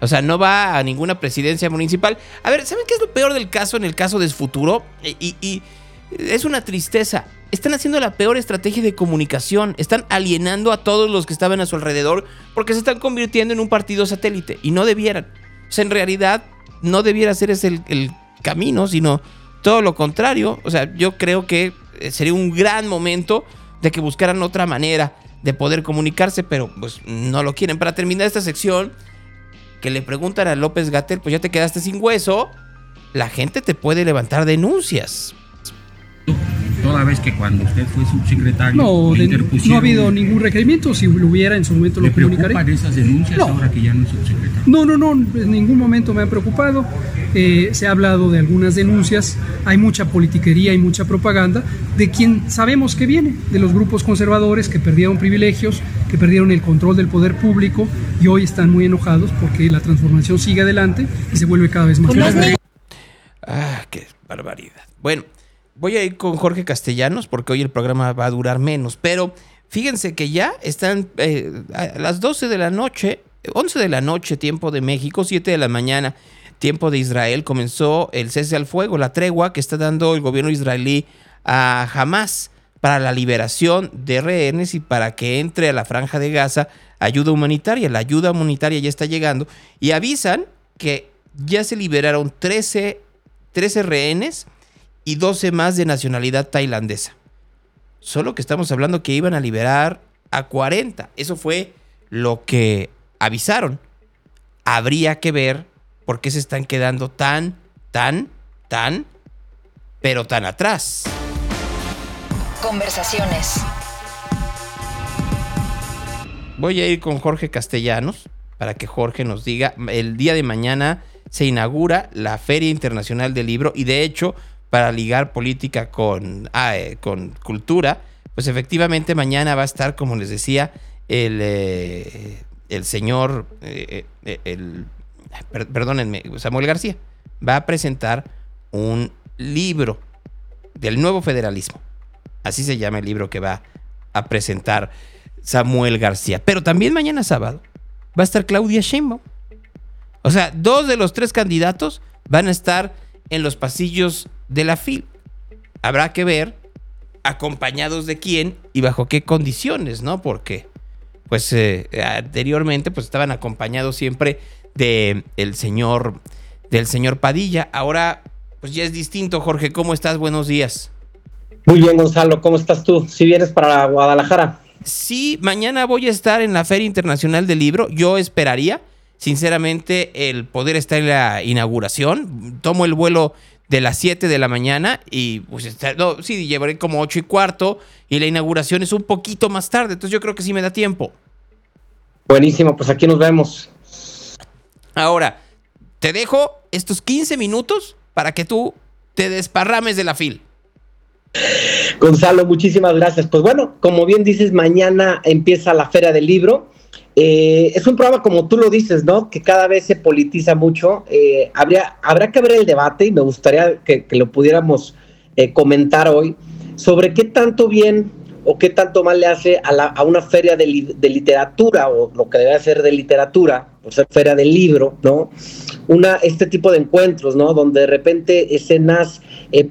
O sea, no va a ninguna presidencia municipal. A ver, ¿saben qué es lo peor del caso en el caso de Futuro? Y, y es una tristeza. Están haciendo la peor estrategia de comunicación. Están alienando a todos los que estaban a su alrededor porque se están convirtiendo en un partido satélite. Y no debieran. O sea, en realidad no debiera ser ese el, camino, sino todo lo contrario. O sea, yo creo que eh, sería un gran momento de que buscaran otra manera de poder comunicarse, pero pues no lo quieren. Para terminar esta sección, que le preguntan a López Gatel, pues ya te quedaste sin hueso, la gente te puede levantar denuncias. Toda vez que cuando usted fue subsecretario, no, le ha habido ningún requerimiento. Si lo hubiera, en su momento ¿Le lo comunicaré. preocupan esas denuncias No. ahora que ya no es subsecretario? No, no, no, en ningún momento me ha preocupado. Eh, se ha hablado de algunas denuncias, hay mucha politiquería y mucha propaganda de quien sabemos que viene, de los grupos conservadores que perdieron privilegios, que perdieron el control del poder público y hoy están muy enojados porque la transformación sigue adelante y se vuelve cada vez más grande. Ah, qué barbaridad. Bueno, voy a ir con Jorge Castellanos porque hoy el programa va a durar menos, pero fíjense que ya están eh, a las 12 de la noche, 11 de la noche, tiempo de México, 7 de la mañana, tiempo de Israel, comenzó el cese al fuego, la tregua que está dando el gobierno israelí a Hamas para la liberación de rehenes y para que entre a la franja de Gaza ayuda humanitaria. La ayuda humanitaria ya está llegando y avisan que ya se liberaron 13, 13 rehenes y 12 más de nacionalidad tailandesa. Solo que estamos hablando que iban a liberar a 40. Eso fue lo que avisaron. Habría que ver por qué se están quedando tan, tan, tan, pero tan atrás. Conversaciones. Voy a ir con Jorge Castellanos para que Jorge nos diga. El día de mañana se inaugura la Feria Internacional del Libro y de hecho, para ligar política con, ah, eh, con cultura, pues efectivamente mañana va a estar, como les decía, el, eh, el señor, eh, el, per- perdónenme, Samuel García, va a presentar un libro del nuevo federalismo. Así se llama el libro que va a presentar Samuel García. Pero también mañana sábado va a estar Claudia Sheinbaum. O sea, dos de los tres candidatos van a estar en los pasillos de la FIL. Habrá que ver acompañados de quién y bajo qué condiciones, ¿no? Porque, pues, eh, anteriormente, pues estaban acompañados siempre de el señor, del señor Padilla. Ahora, pues ya es distinto, Jorge. ¿Cómo estás? Buenos días. Muy bien, Gonzalo, ¿cómo estás tú? Si vienes para Guadalajara. Sí, mañana voy a estar en la Feria Internacional del Libro. Yo esperaría, sinceramente, el poder estar en la inauguración. Tomo el vuelo de las 7 de la mañana y pues estar- no, sí, llevaré como 8 y cuarto y la inauguración es un poquito más tarde, entonces yo creo que sí me da tiempo. Buenísimo, pues aquí nos vemos. Ahora, te dejo estos 15 minutos para que tú te desparrames de la fil. Gonzalo, muchísimas gracias. Pues bueno, como bien dices, mañana empieza la Feria del Libro. Eh, es un programa, como tú lo dices, ¿no? Que cada vez se politiza mucho. Eh, habría, habrá que ver el debate y me gustaría que, lo pudiéramos eh, comentar hoy sobre qué tanto bien o qué tanto mal le hace a, una feria de, de literatura o lo que debe ser de literatura, por ser feria del libro, ¿no? Una, este tipo de encuentros, ¿no? Donde de repente escenas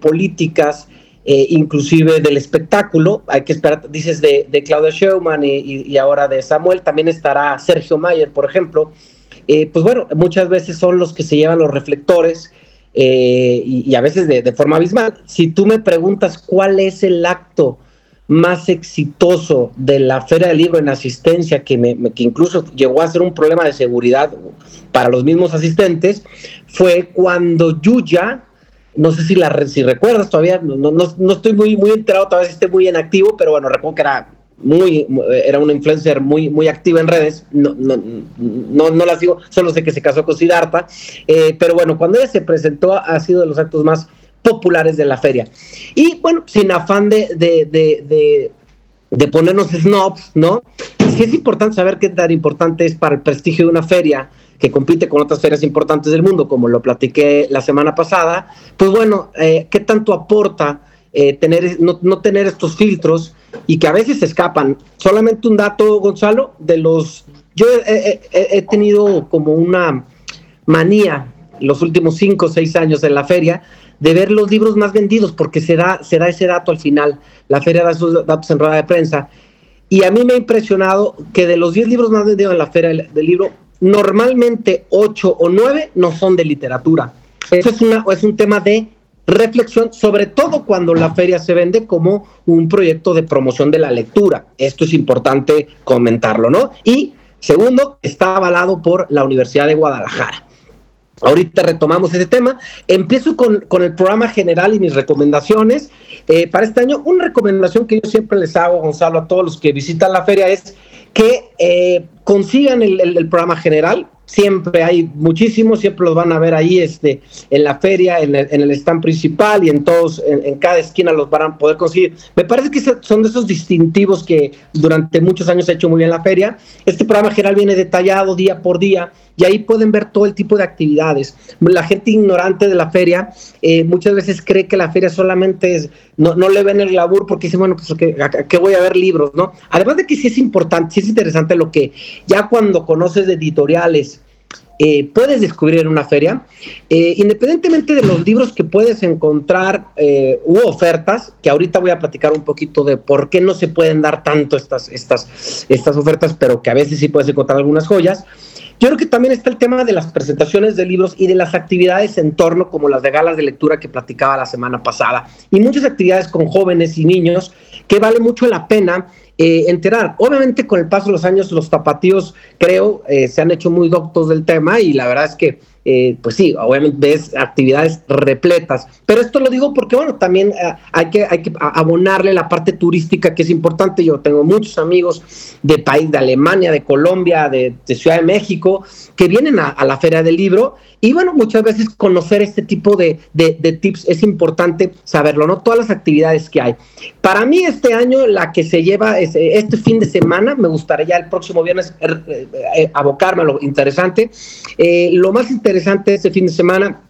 políticas eh, inclusive del espectáculo. Hay que esperar, dices de, de Claudia Sheinbaum y, ahora de Samuel, también estará Sergio Mayer, por ejemplo. Eh, pues bueno, muchas veces son los que se llevan los reflectores eh, y, a veces de, forma abismal. Si tú me preguntas cuál es el acto más exitoso de la Feria del Libro en asistencia, que, me- que incluso llegó a ser un problema de seguridad para los mismos asistentes, fue cuando Yuya, no sé si la si recuerdas todavía, no, no, no- estoy muy, muy enterado, todavía esté muy en activo, pero bueno, recuerdo que era muy, mu- era una influencer muy, muy activa en redes, no, no, no, no la sigo, solo sé que se casó con Siddhartha, eh, pero bueno, cuando ella se presentó ha sido de los actos más populares de la feria. Y bueno, sin afán de, de, de, de, de ponernos snobs, ¿no? Sí es importante saber qué tan importante es para el prestigio de una feria que compite con otras ferias importantes del mundo, como lo platiqué la semana pasada, pues bueno, eh, qué tanto aporta eh, tener, no, no tener estos filtros y que a veces se escapan. Solamente un dato, Gonzalo, de los... Yo he, tenido como una manía los últimos cinco o seis años en la feria de ver los libros más vendidos, porque se da, se da ese dato al final. La feria da esos datos en rueda de prensa. Y a mí me ha impresionado que de los 10 libros más vendidos en la feria del libro, normalmente 8 o 9 no son de literatura. Eso es, una, es un tema de reflexión, sobre todo cuando la feria se vende como un proyecto de promoción de la lectura. Esto es importante comentarlo, ¿no? Y segundo, está avalado por la Universidad de Guadalajara. Ahorita retomamos ese tema. Empiezo con, con el programa general y mis recomendaciones. Eh, para este año, una recomendación que yo siempre les hago, Gonzalo, a todos los que visitan la feria es que eh, consigan el, programa general. Siempre hay muchísimos, siempre los van a ver ahí este, en la feria, en el, en stand principal y en todos, en, cada esquina los van a poder conseguir. Me parece que son de esos distintivos que durante muchos años ha hecho muy bien la feria. Este programa general viene detallado día por día y ahí pueden ver todo el tipo de actividades. La gente ignorante de la feria eh, muchas veces cree que la feria solamente es, no, no le ven el labor porque dicen, bueno, pues ¿qué, qué voy a ver libros, ¿no? Además de que sí es importante, sí es interesante lo que ya cuando conoces de editoriales, eh, puedes descubrir en una feria, eh, independientemente de los libros que puedes encontrar eh, u ofertas, que ahorita voy a platicar un poquito de por qué no se pueden dar tanto estas, estas, estas ofertas, pero que a veces sí puedes encontrar algunas joyas. Yo creo que también está el tema de las presentaciones de libros y de las actividades en torno, como las de galas de lectura que platicaba la semana pasada, y muchas actividades con jóvenes y niños que vale mucho la pena eh, enterar. Obviamente con el paso de los años los tapatíos, creo, eh, se han hecho muy doctos del tema y la verdad es que, eh, pues sí, obviamente ves actividades repletas. Pero esto lo digo porque, bueno, también eh, hay, que, hay que abonarle la parte turística que es importante. Yo tengo muchos amigos de país, de Alemania, de Colombia, de, Ciudad de México, que vienen a la Feria del Libro y bueno, muchas veces conocer este tipo de, de- tips es importante saberlo, ¿no? Todas las actividades que hay. Para mí este año la que se lleva es, eh, este fin de semana, me gustaría ya el próximo viernes er, eh, eh, abocarme a lo interesante. Lo más interesante este fin de semana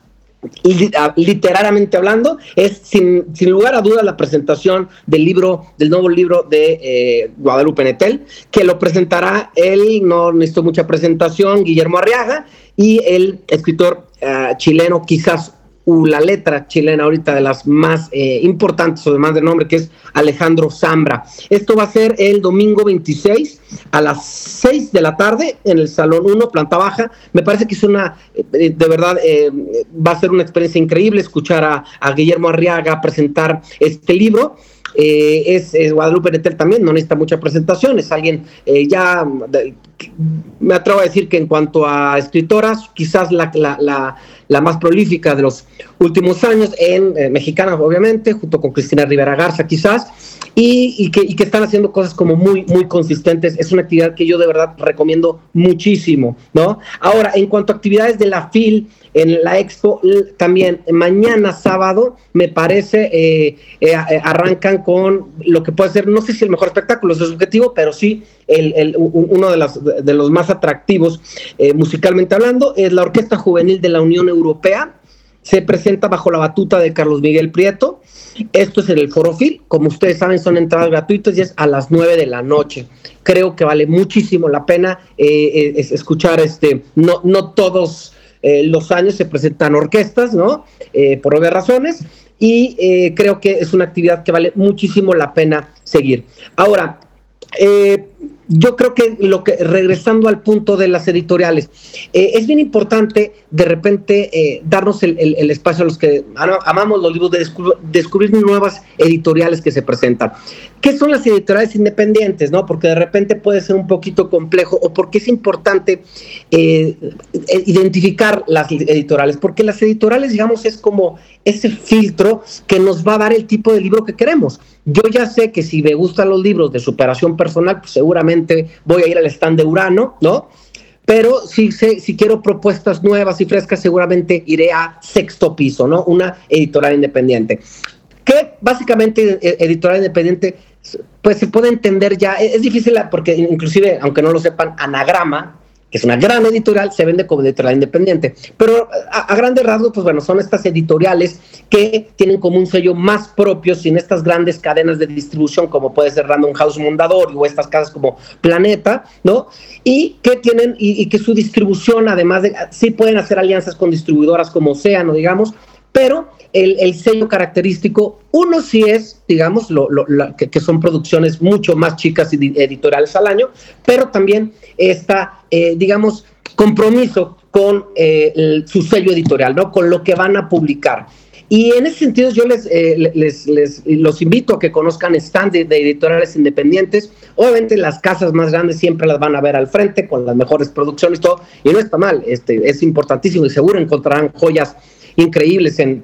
literariamente hablando, es sin, sin lugar a dudas la presentación del libro, del nuevo libro de eh, Guadalupe Netel, que lo presentará él, no necesito mucha presentación, Guillermo Arriaga, y el escritor ah, chileno, quizás la letra chilena ahorita de las más eh, importantes o de más de nombre, que es Alejandro Zambra. Esto va a ser el domingo 26 a las 6 de la tarde en el Salón 1, planta baja. Me parece que es una, eh, de verdad, eh, va a ser una experiencia increíble escuchar a, Guillermo Arriaga presentar este libro. Eh, es, Guadalupe Netel también, no necesita mucha presentación, es alguien eh, ya, me atrevo a decir que en cuanto a escritoras, quizás la- la más prolífica de los últimos años, en eh, mexicana obviamente, junto con Cristina Rivera Garza quizás, y, que están haciendo cosas como muy, muy consistentes. Es una actividad que yo de verdad recomiendo muchísimo, ¿no? Ahora, en cuanto a actividades de la FIL, en la Expo, también mañana sábado, me parece, eh, eh, eh, arrancan con lo que puede ser, no sé si el mejor espectáculo, es subjetivo, pero sí el, el- uno de, las- de los más atractivos musicalmente hablando, es la Orquesta Juvenil de la Unión Europea, se presenta bajo la batuta de Carlos Miguel Prieto. Esto es en el Forofil. Como ustedes saben, son entradas gratuitas y es a las 9 de la noche. Creo que vale muchísimo la pena es- escuchar este. No, no todos eh, los años se presentan orquestas, ¿no? Eh, por obvias razones. Y eh, creo que es una actividad que vale muchísimo la pena seguir. Ahora, eh, yo creo que lo que regresando al punto de las editoriales, eh, es bien importante de repente eh, darnos el, espacio a los que ama- amamos los libros de descubrir nuevas editoriales que se presentan. ¿Qué son las editoriales independientes? no? Porque de repente puede ser un poquito complejo o porque es importante eh, eh, identificar las editoriales, porque las editoriales, digamos, es como ese filtro que nos va a dar el tipo de libro que queremos. Yo ya sé que si me gustan los libros de superación personal, pues seguramente voy a ir al stand de Urano, ¿no? Pero si, si quiero propuestas nuevas y frescas, seguramente iré a Sexto Piso, ¿no? Una editorial independiente. Que básicamente eh, editorial independiente, pues se puede entender ya, es, es difícil porque inclusive, aunque no lo sepan, anagrama que es una gran editorial, se vende como editorial independiente. Pero a, grandes rasgos, pues bueno, son estas editoriales que tienen como un sello más propio, sin estas grandes cadenas de distribución como puede ser Random House Mondadori o estas casas como Planeta, ¿no? Y que tienen, y, y que su distribución, además de, sí pueden hacer alianzas con distribuidoras como Océano, digamos, pero el, el, sello característico, uno sí es, digamos, lo, que, son producciones mucho más chicas y editoriales al año, pero también está, eh, digamos, compromiso con eh, su sello editorial, ¿no? Con lo que van a publicar. Y en ese sentido yo les, eh, les, los invito a que conozcan stands de, de, editoriales independientes. Obviamente las casas más grandes siempre las van a ver al frente con las mejores producciones y todo. Y no está mal, este, es importantísimo y seguro encontrarán joyas increíbles en,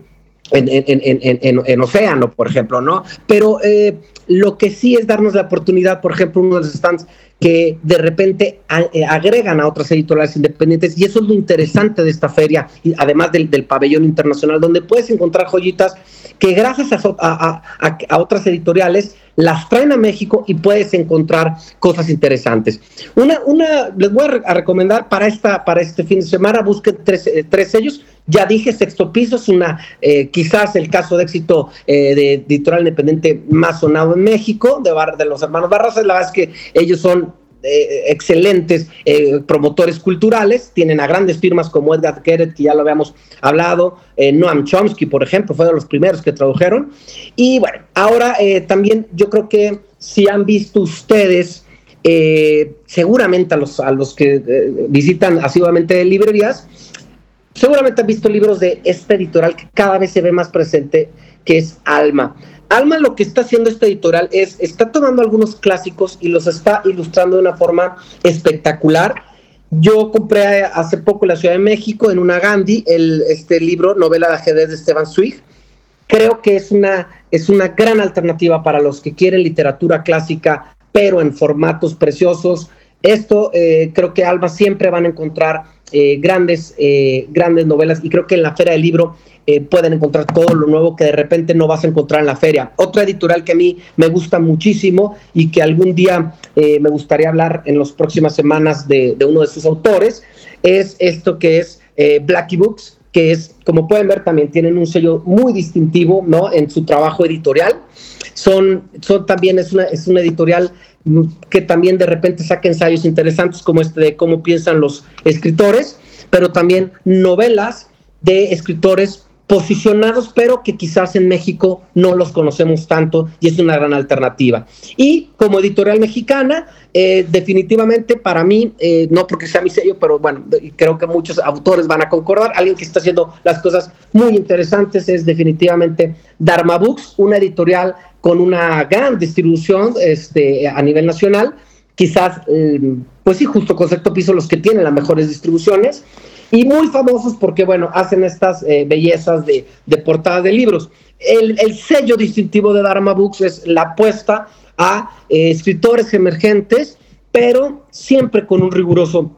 en, en, en, en, Océano, por ejemplo, ¿no? Pero eh, lo que sí es darnos la oportunidad, por ejemplo, uno de los stands que de repente eh, agregan a otras editoriales independientes, y eso es lo interesante de esta feria, y además del, del pabellón internacional, donde puedes encontrar joyitas que gracias a, a, a, a, otras editoriales las traen a México y puedes encontrar cosas interesantes. Una, una les voy a, recomendar para, esta, para este fin de semana, busquen tres, eh, tres sellos. Ya dije, Sexto Piso es una, eh, quizás el caso de éxito eh, de editorial independiente más sonado en México, de, Bar, de los hermanos Barras. La verdad es que ellos son eh, excelentes eh, promotores culturales, tienen a grandes firmas como Edgar Keret, que ya lo habíamos hablado, eh, Noam Chomsky, por ejemplo, fue de los primeros que tradujeron. Y bueno, ahora eh, también yo creo que si han visto ustedes, seguramente a los, a los que visitan asiduamente librerías, seguramente han visto libros de este editorial que cada vez se ve más presente, que es Alma. Alma lo que está haciendo este editorial es, está tomando algunos clásicos y los está ilustrando de una forma espectacular. Yo compré hace poco en la Ciudad de México, en una Gandhi, el, este libro, novela de ajedrez de Esteban Zweig. Creo que es una, es una gran alternativa para los que quieren literatura clásica, pero en formatos preciosos. Esto eh, creo que Alma siempre van a encontrar eh, grandes, eh, grandes novelas y creo que en la Feria del Libro eh, pueden encontrar todo lo nuevo que de repente no vas a encontrar en la feria. Otra editorial que a mí me gusta muchísimo y que algún día eh, me gustaría hablar en las próximas semanas de, de, uno de sus autores es esto que es eh, Blackie Books, que es, como pueden ver, también tienen un sello muy distintivo ¿no? en su trabajo editorial. Son, son también, es una, es una editorial que también de repente saca ensayos interesantes como este de cómo piensan los escritores, pero también novelas de escritores posicionados, pero que quizás en México no los conocemos tanto y es una gran alternativa. Y como editorial mexicana, eh, definitivamente para mí, eh, no porque sea mi sello, pero bueno, creo que muchos autores van a concordar, alguien que está haciendo las cosas muy interesantes es definitivamente Dharma Books, una editorial con una gran distribución este, a nivel nacional, quizás, eh, pues sí, justo con Sexto Piso los que tienen las mejores distribuciones, y muy famosos porque, bueno, hacen estas eh, bellezas de, de portadas de libros. El, el, sello distintivo de Dharma Books es la apuesta a eh, escritores emergentes, pero siempre con un riguroso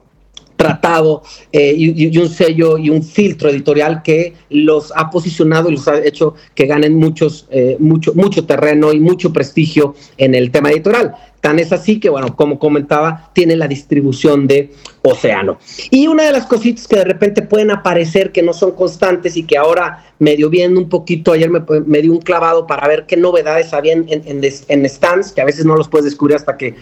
tratado eh, y, un sello y un filtro editorial que los ha posicionado y los ha hecho que ganen muchos, eh, mucho, mucho terreno y mucho prestigio en el tema editorial. Tan es así que, bueno, como comentaba, tiene la distribución de Océano. Y una de las cositas que de repente pueden aparecer que no son constantes y que ahora medio viendo un poquito, ayer me, me di un clavado para ver qué novedades había en, en, en, en stands, que a veces no los puedes descubrir hasta que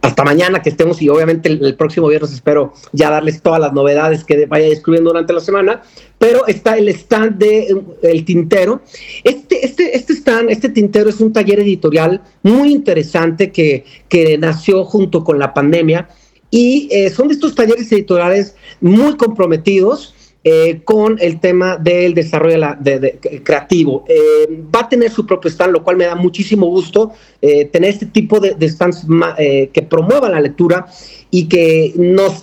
hasta mañana que estemos y obviamente el, próximo viernes espero ya darles todas las novedades que vaya descubriendo durante la semana, pero está el stand de el tintero. Este, este, este stand, este tintero es un taller editorial muy interesante que, que nació junto con la pandemia y eh, son de estos talleres editoriales muy comprometidos eh, con el tema del desarrollo de creativo. Eh, va a tener su propio stand, lo cual me da muchísimo gusto eh, tener este tipo de, stands eh, que promuevan la lectura y que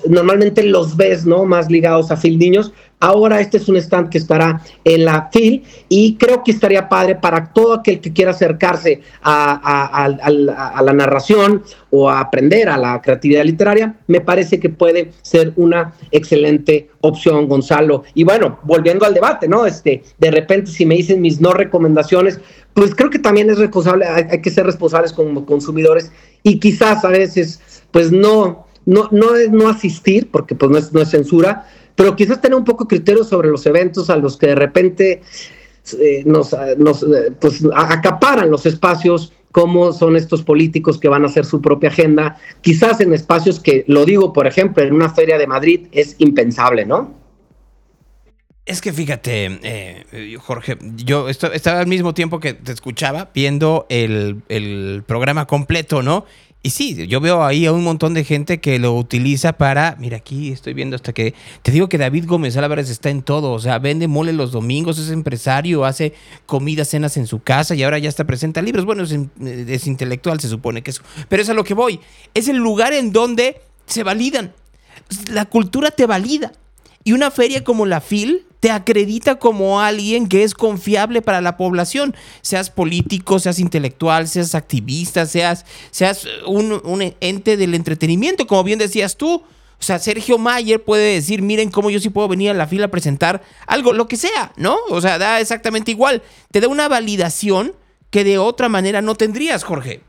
normalmente los ves ¿no? más ligados a Phil Niños. Ahora este es un stand que estará en la FIL y creo que estaría padre para todo aquel que quiera acercarse a, la narración o a aprender a la creatividad literaria. Me parece que puede ser una excelente opción, Gonzalo. Y bueno, volviendo al debate, ¿no? Este, de repente, si me dicen mis no recomendaciones, pues creo que también es responsable, hay, hay que ser responsables como consumidores y quizás a veces, pues no no, no no asistir, porque pues no es, no es censura, pero quizás tener un poco de criterio sobre los eventos a los que de repente eh, nos, nos eh, pues, acaparan los espacios cómo son estos políticos que van a hacer su propia agenda, quizás en espacios que, lo digo, por ejemplo, en una feria de Madrid es impensable, ¿no? Es que fíjate, eh, Jorge, yo estaba al mismo tiempo que te escuchaba viendo el, el programa completo, ¿no? Y sí, yo veo ahí a un montón de gente que lo utiliza para, mira aquí estoy viendo hasta que, te digo que David Gómez Álvarez está en todo, o sea, vende mole los domingos, es empresario, hace comidas, cenas en su casa y ahora ya está presenta libros. Bueno, es, es intelectual, se supone que eso. Pero es a lo que voy, es el lugar en donde se validan. La cultura te valida. Y una feria como la FIL te acredita como alguien que es confiable para la población, seas político, seas intelectual, seas activista, seas, seas un, un ente del entretenimiento, como bien decías tú. O sea, Sergio Mayer puede decir, miren cómo yo sí puedo venir a la fila a presentar algo, lo que sea, ¿no? O sea, da exactamente igual. Te da una validación que de otra manera no tendrías, Jorge.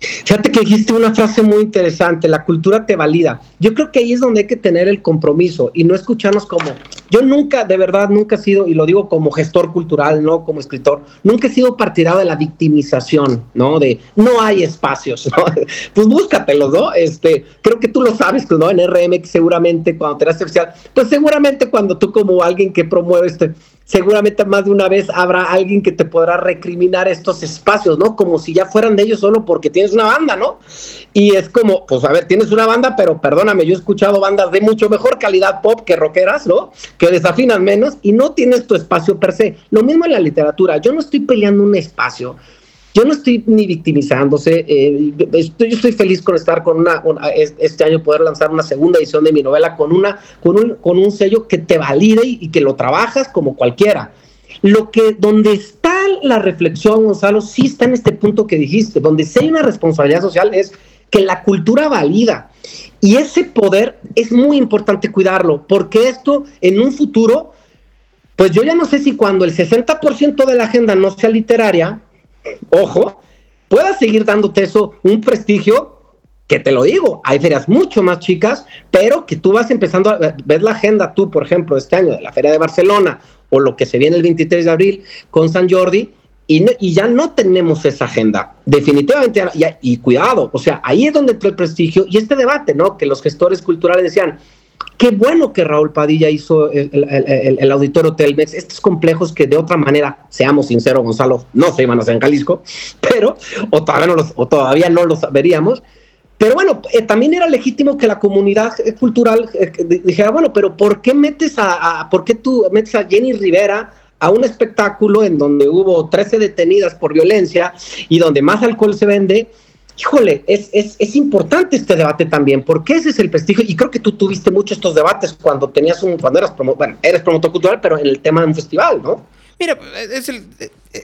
Fíjate que dijiste una frase muy interesante, la cultura te valida. Yo creo que ahí es donde hay que tener el compromiso y no escucharnos como, yo nunca, de verdad, nunca he sido, y lo digo como gestor cultural, no como escritor, nunca he sido partidario de la victimización, ¿no? De no hay espacios, ¿no? [LAUGHS] Pues búscatelos, ¿no? Este, creo que tú lo sabes, ¿no? En RM seguramente cuando te eras oficial, pues seguramente cuando tú como alguien que promueve este seguramente más de una vez habrá alguien que te podrá recriminar estos espacios, ¿no? Como si ya fueran de ellos solo porque tienes una banda, ¿no? Y es como, pues a ver, tienes una banda, pero perdóname, yo he escuchado bandas de mucho mejor calidad pop que rockeras, ¿no? Que desafinan menos y no tienes tu espacio per se. Lo mismo en la literatura, yo no estoy peleando un espacio, yo no estoy ni victimizándose, eh, estoy, yo estoy feliz con estar con una, este año poder lanzar una segunda edición de mi novela con, una, con, un, con un sello que te valide y, que lo trabajas como cualquiera. Lo que, donde está la reflexión, Gonzalo, sí está en este punto que dijiste, donde sí hay una responsabilidad social es que la cultura valida. Y ese poder es muy importante cuidarlo, porque esto en un futuro, pues yo ya no sé si cuando el 60% de la agenda no sea literaria, ojo, pueda seguir dándote eso un prestigio que te lo digo, hay ferias mucho más chicas, pero que tú vas empezando a ver la agenda, tú, por ejemplo, este año de la Feria de Barcelona o lo que se viene el 23 de abril con San Jordi, y, y ya no tenemos esa agenda. Definitivamente, y, cuidado, o sea, ahí es donde entra el prestigio y este debate, ¿no? Que los gestores culturales decían, Qué bueno que Raúl Padilla hizo el, auditorio Telmex, estos complejos que de otra manera, seamos sinceros, Gonzalo, no se iban a hacer en Jalisco, [LAUGHS] pero, o todavía no los, o todavía no los veríamos. Pero bueno, eh, también era legítimo que la comunidad eh, cultural eh, dijera, bueno, pero ¿por qué metes a, por qué tú metes a Jenny Rivera a un espectáculo en donde hubo 13 detenidas por violencia y donde más alcohol se vende? Híjole, es, es, es, importante este debate también, porque ese es el prestigio, y creo que tú tuviste mucho estos debates cuando tenías un, cuando eras, promo, bueno, eres promotor cultural, pero en el tema de un festival, ¿no? Mira, es el,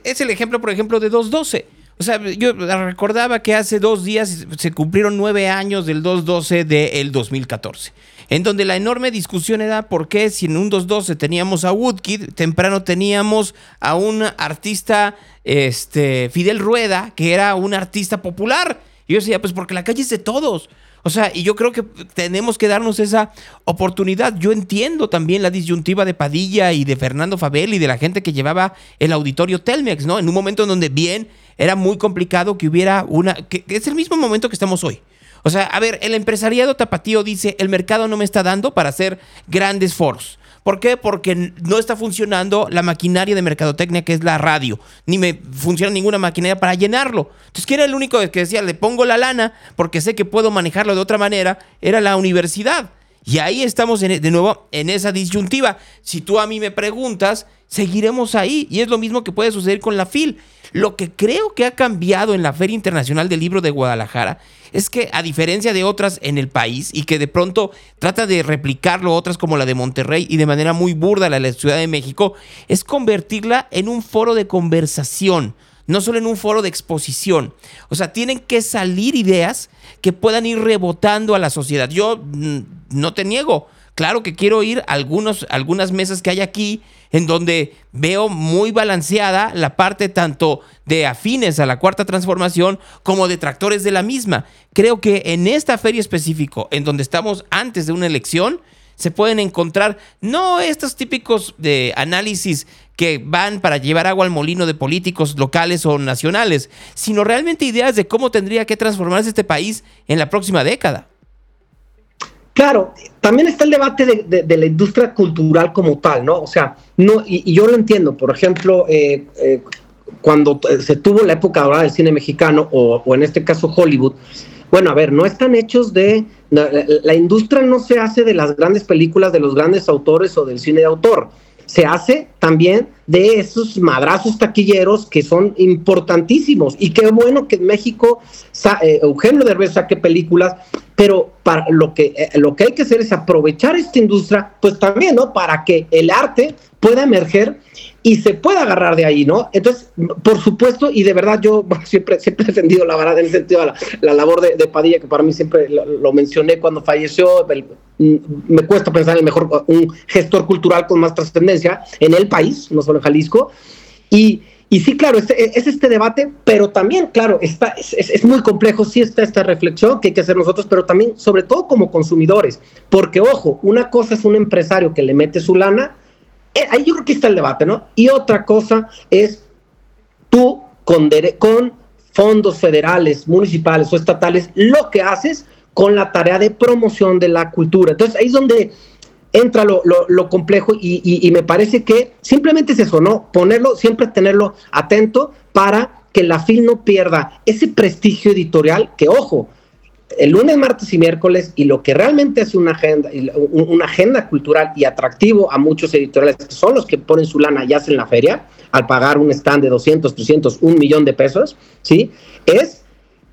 es el ejemplo, por ejemplo, de 212. O sea, yo recordaba que hace dos días se cumplieron nueve años del 212 del 2014 en donde la enorme discusión era por qué si en un 212 teníamos a Woodkid, temprano teníamos a un artista, este, Fidel Rueda, que era un artista popular. Y yo decía, pues porque la calle es de todos. O sea, y yo creo que tenemos que darnos esa oportunidad. Yo entiendo también la disyuntiva de Padilla y de Fernando Fabel y de la gente que llevaba el auditorio Telmex, ¿no? En un momento en donde bien era muy complicado que hubiera una... que, es el mismo momento que estamos hoy. O sea, a ver, el empresariado tapatío dice, el mercado no me está dando para hacer grandes foros. ¿Por qué? Porque no está funcionando la maquinaria de mercadotecnia que es la radio, ni me funciona ninguna maquinaria para llenarlo. Entonces, ¿quién era el único que decía, le pongo la lana porque sé que puedo manejarlo de otra manera? Era la universidad. Y ahí estamos de nuevo en esa disyuntiva. Si tú a mí me preguntas, seguiremos ahí. Y es lo mismo que puede suceder con la FIL. Lo que creo que ha cambiado en la Feria Internacional del Libro de Guadalajara es que a diferencia de otras en el país y que de pronto trata de replicarlo otras como la de Monterrey y de manera muy burda la de la Ciudad de México, es convertirla en un foro de conversación, no solo en un foro de exposición. O sea, tienen que salir ideas que puedan ir rebotando a la sociedad. Yo mm, no te niego, claro que quiero ir a algunos, algunas mesas que hay aquí en donde veo muy balanceada la parte tanto de afines a la cuarta transformación como detractores de la misma. Creo que en esta feria específico, en donde estamos antes de una elección, se pueden encontrar no estos típicos de análisis que van para llevar agua al molino de políticos locales o nacionales, sino realmente ideas de cómo tendría que transformarse este país en la próxima década. Claro, también está el debate de, la industria cultural como tal, ¿no? O sea, no, y, yo lo entiendo, por ejemplo, eh, eh, cuando se tuvo la época dorada del cine mexicano, o, en este caso Hollywood, bueno, a ver, no están hechos de, la, industria no se hace de las grandes películas de los grandes autores o del cine de autor, se hace también de esos madrazos taquilleros que son importantísimos. Y qué bueno que en México eh, Eugenio Derbez saque películas, pero para lo que, eh, lo que hay que hacer es aprovechar esta industria, pues también, ¿no? Para que el arte pueda emerger y se pueda agarrar de ahí, ¿no? Entonces, por supuesto, y de verdad yo [LAUGHS] siempre, siempre he defendido la verdad en el sentido de la, labor de, Padilla, que para mí siempre lo, mencioné cuando falleció, mm, me cuesta pensar en mejor, un gestor cultural con más trascendencia en el país, no solo en Jalisco, y, y sí, claro, es, es, este debate, pero también, claro, está, es, muy complejo, sí está esta reflexión que hay que hacer nosotros, pero también, sobre todo como consumidores, porque ojo, una cosa es un empresario que le mete su lana, eh, ahí yo creo que está el debate, ¿no? Y otra cosa es tú con, con fondos federales, municipales o estatales, lo que haces con la tarea de promoción de la cultura. Entonces ahí es donde entra lo, complejo y, me parece que simplemente es eso, ¿no? Ponerlo, siempre tenerlo atento para que la FIL no pierda ese prestigio editorial que, ojo, el lunes, martes y miércoles y lo que realmente es una agenda, una agenda cultural y atractivo a muchos editoriales que son los que ponen su lana y hacen la feria al pagar un stand de 200, 300, un millón de pesos, ¿sí? Es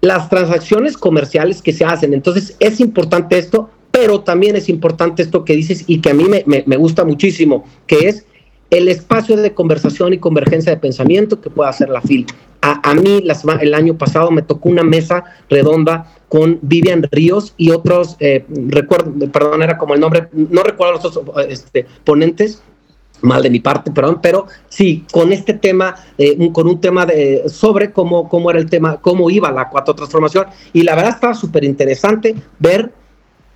las transacciones comerciales que se hacen. Entonces es importante esto, pero también es importante esto que dices y que a mí me, me gusta muchísimo, que es el espacio de conversación y convergencia de pensamiento que puede hacer la FIL. A, mí el año pasado me tocó una mesa redonda con Vivian Ríos y otros, eh, recuerdo, perdón, era como el nombre, no recuerdo los otros este, ponentes, mal de mi parte, perdón, pero sí, con este tema, eh, con un tema de, sobre cómo, cómo era el tema, cómo iba la cuatro transformación, y la verdad estaba súper interesante ver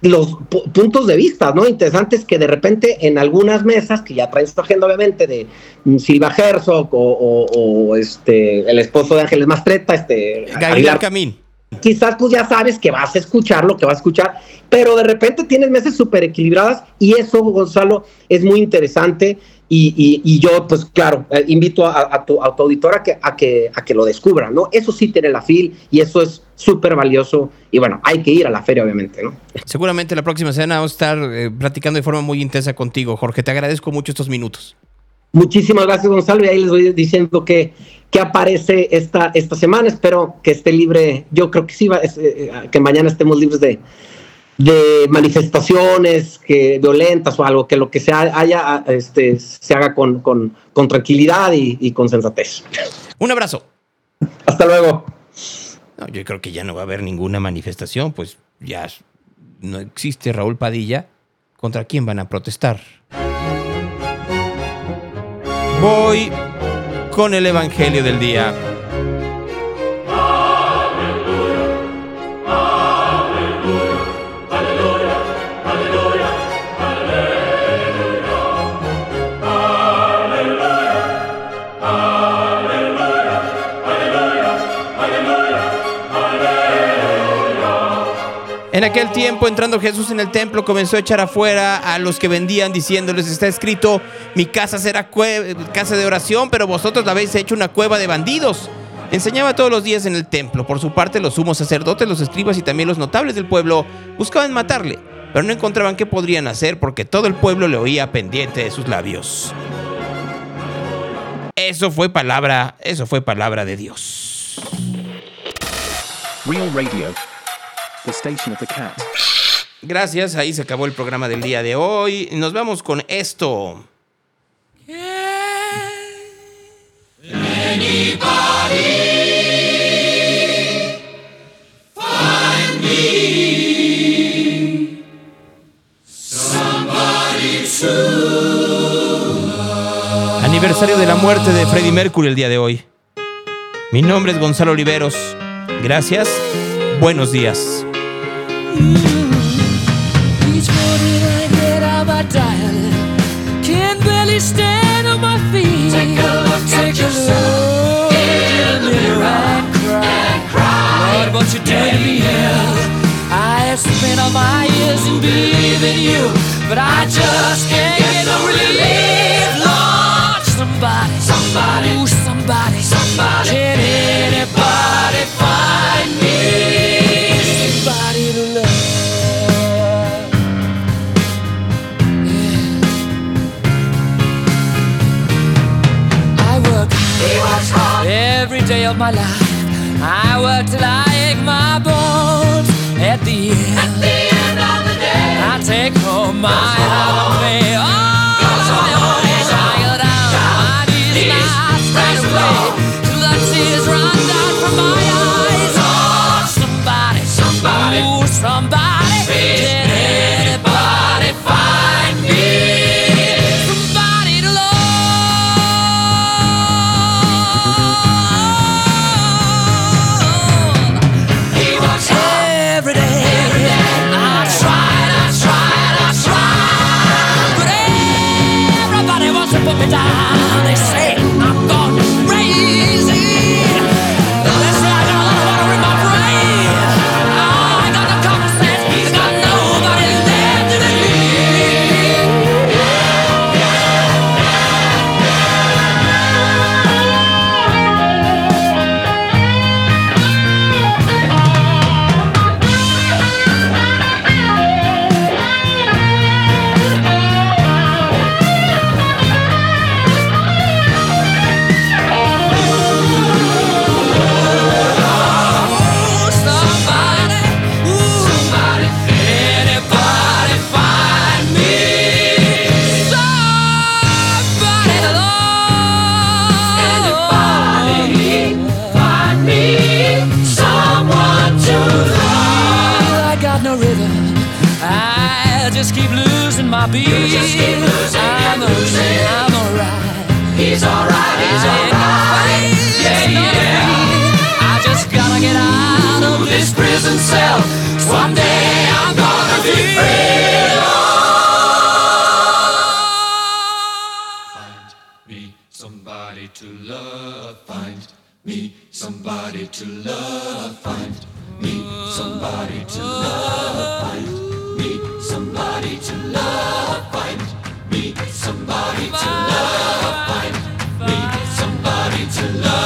los puntos de vista, ¿no? Interesantes que de repente en algunas mesas, que ya traen su agenda obviamente de mm, Silva Herzog o, este, el esposo de Ángeles Mastreta, este... Gabriel Camín. Quizás pues ya sabes que vas a escuchar lo que vas a escuchar, pero de repente tienes mesas súper equilibradas y eso, Gonzalo, es muy interesante y, yo, pues claro, eh, invito a, tu, a, auditora que, a, que, a que lo descubra, ¿no? Eso sí tiene la FIL y eso es súper valioso y bueno, hay que ir a la feria, obviamente, ¿no? Seguramente la próxima semana vamos a estar eh, platicando de forma muy intensa contigo, Jorge. Te agradezco mucho estos minutos. Muchísimas gracias, Gonzalo, y ahí les voy diciendo que, que aparece esta, esta semana. Espero que esté libre. Yo creo que sí, va, eh, que mañana estemos libres de de manifestaciones que violentas o algo, que lo que se haya este, se haga con, tranquilidad y, con sensatez. Un abrazo. Hasta luego. yo creo que ya no va a haber ninguna manifestación, pues ya no existe Raúl Padilla. ¿Contra quién van a protestar? Voy con el Evangelio del día. Aquel tiempo, entrando Jesús en el templo, comenzó a echar afuera a los que vendían, diciéndoles, está escrito, mi casa será casa de oración, pero vosotros la habéis hecho una cueva de bandidos. Enseñaba todos los días en el templo. Por su parte, los sumos sacerdotes, los escribas y también los notables del pueblo buscaban matarle, pero no encontraban qué podrían hacer porque todo el pueblo le oía pendiente de sus labios. Eso fue palabra, eso fue palabra de Dios. Real Radio Gracias, ahí se acabó el programa del día de hoy. Nos vamos con esto. aniversario de la muerte de Freddie Mercury el día de hoy. Mi nombre es Gonzalo Oliveros. Gracias. Buenos días. Each morning I get out my dial. Can't barely stand on my feet. Take a look at yourself in the mirror and cry. Lord, what you done to me? I have spent all my years in believing you, but I just can't get no relief. Lord, somebody, somebody, ooh, somebody, somebody. My life. I work till I ache my bones. At the end, at the end of the day, I take home my heart pay. You just to love.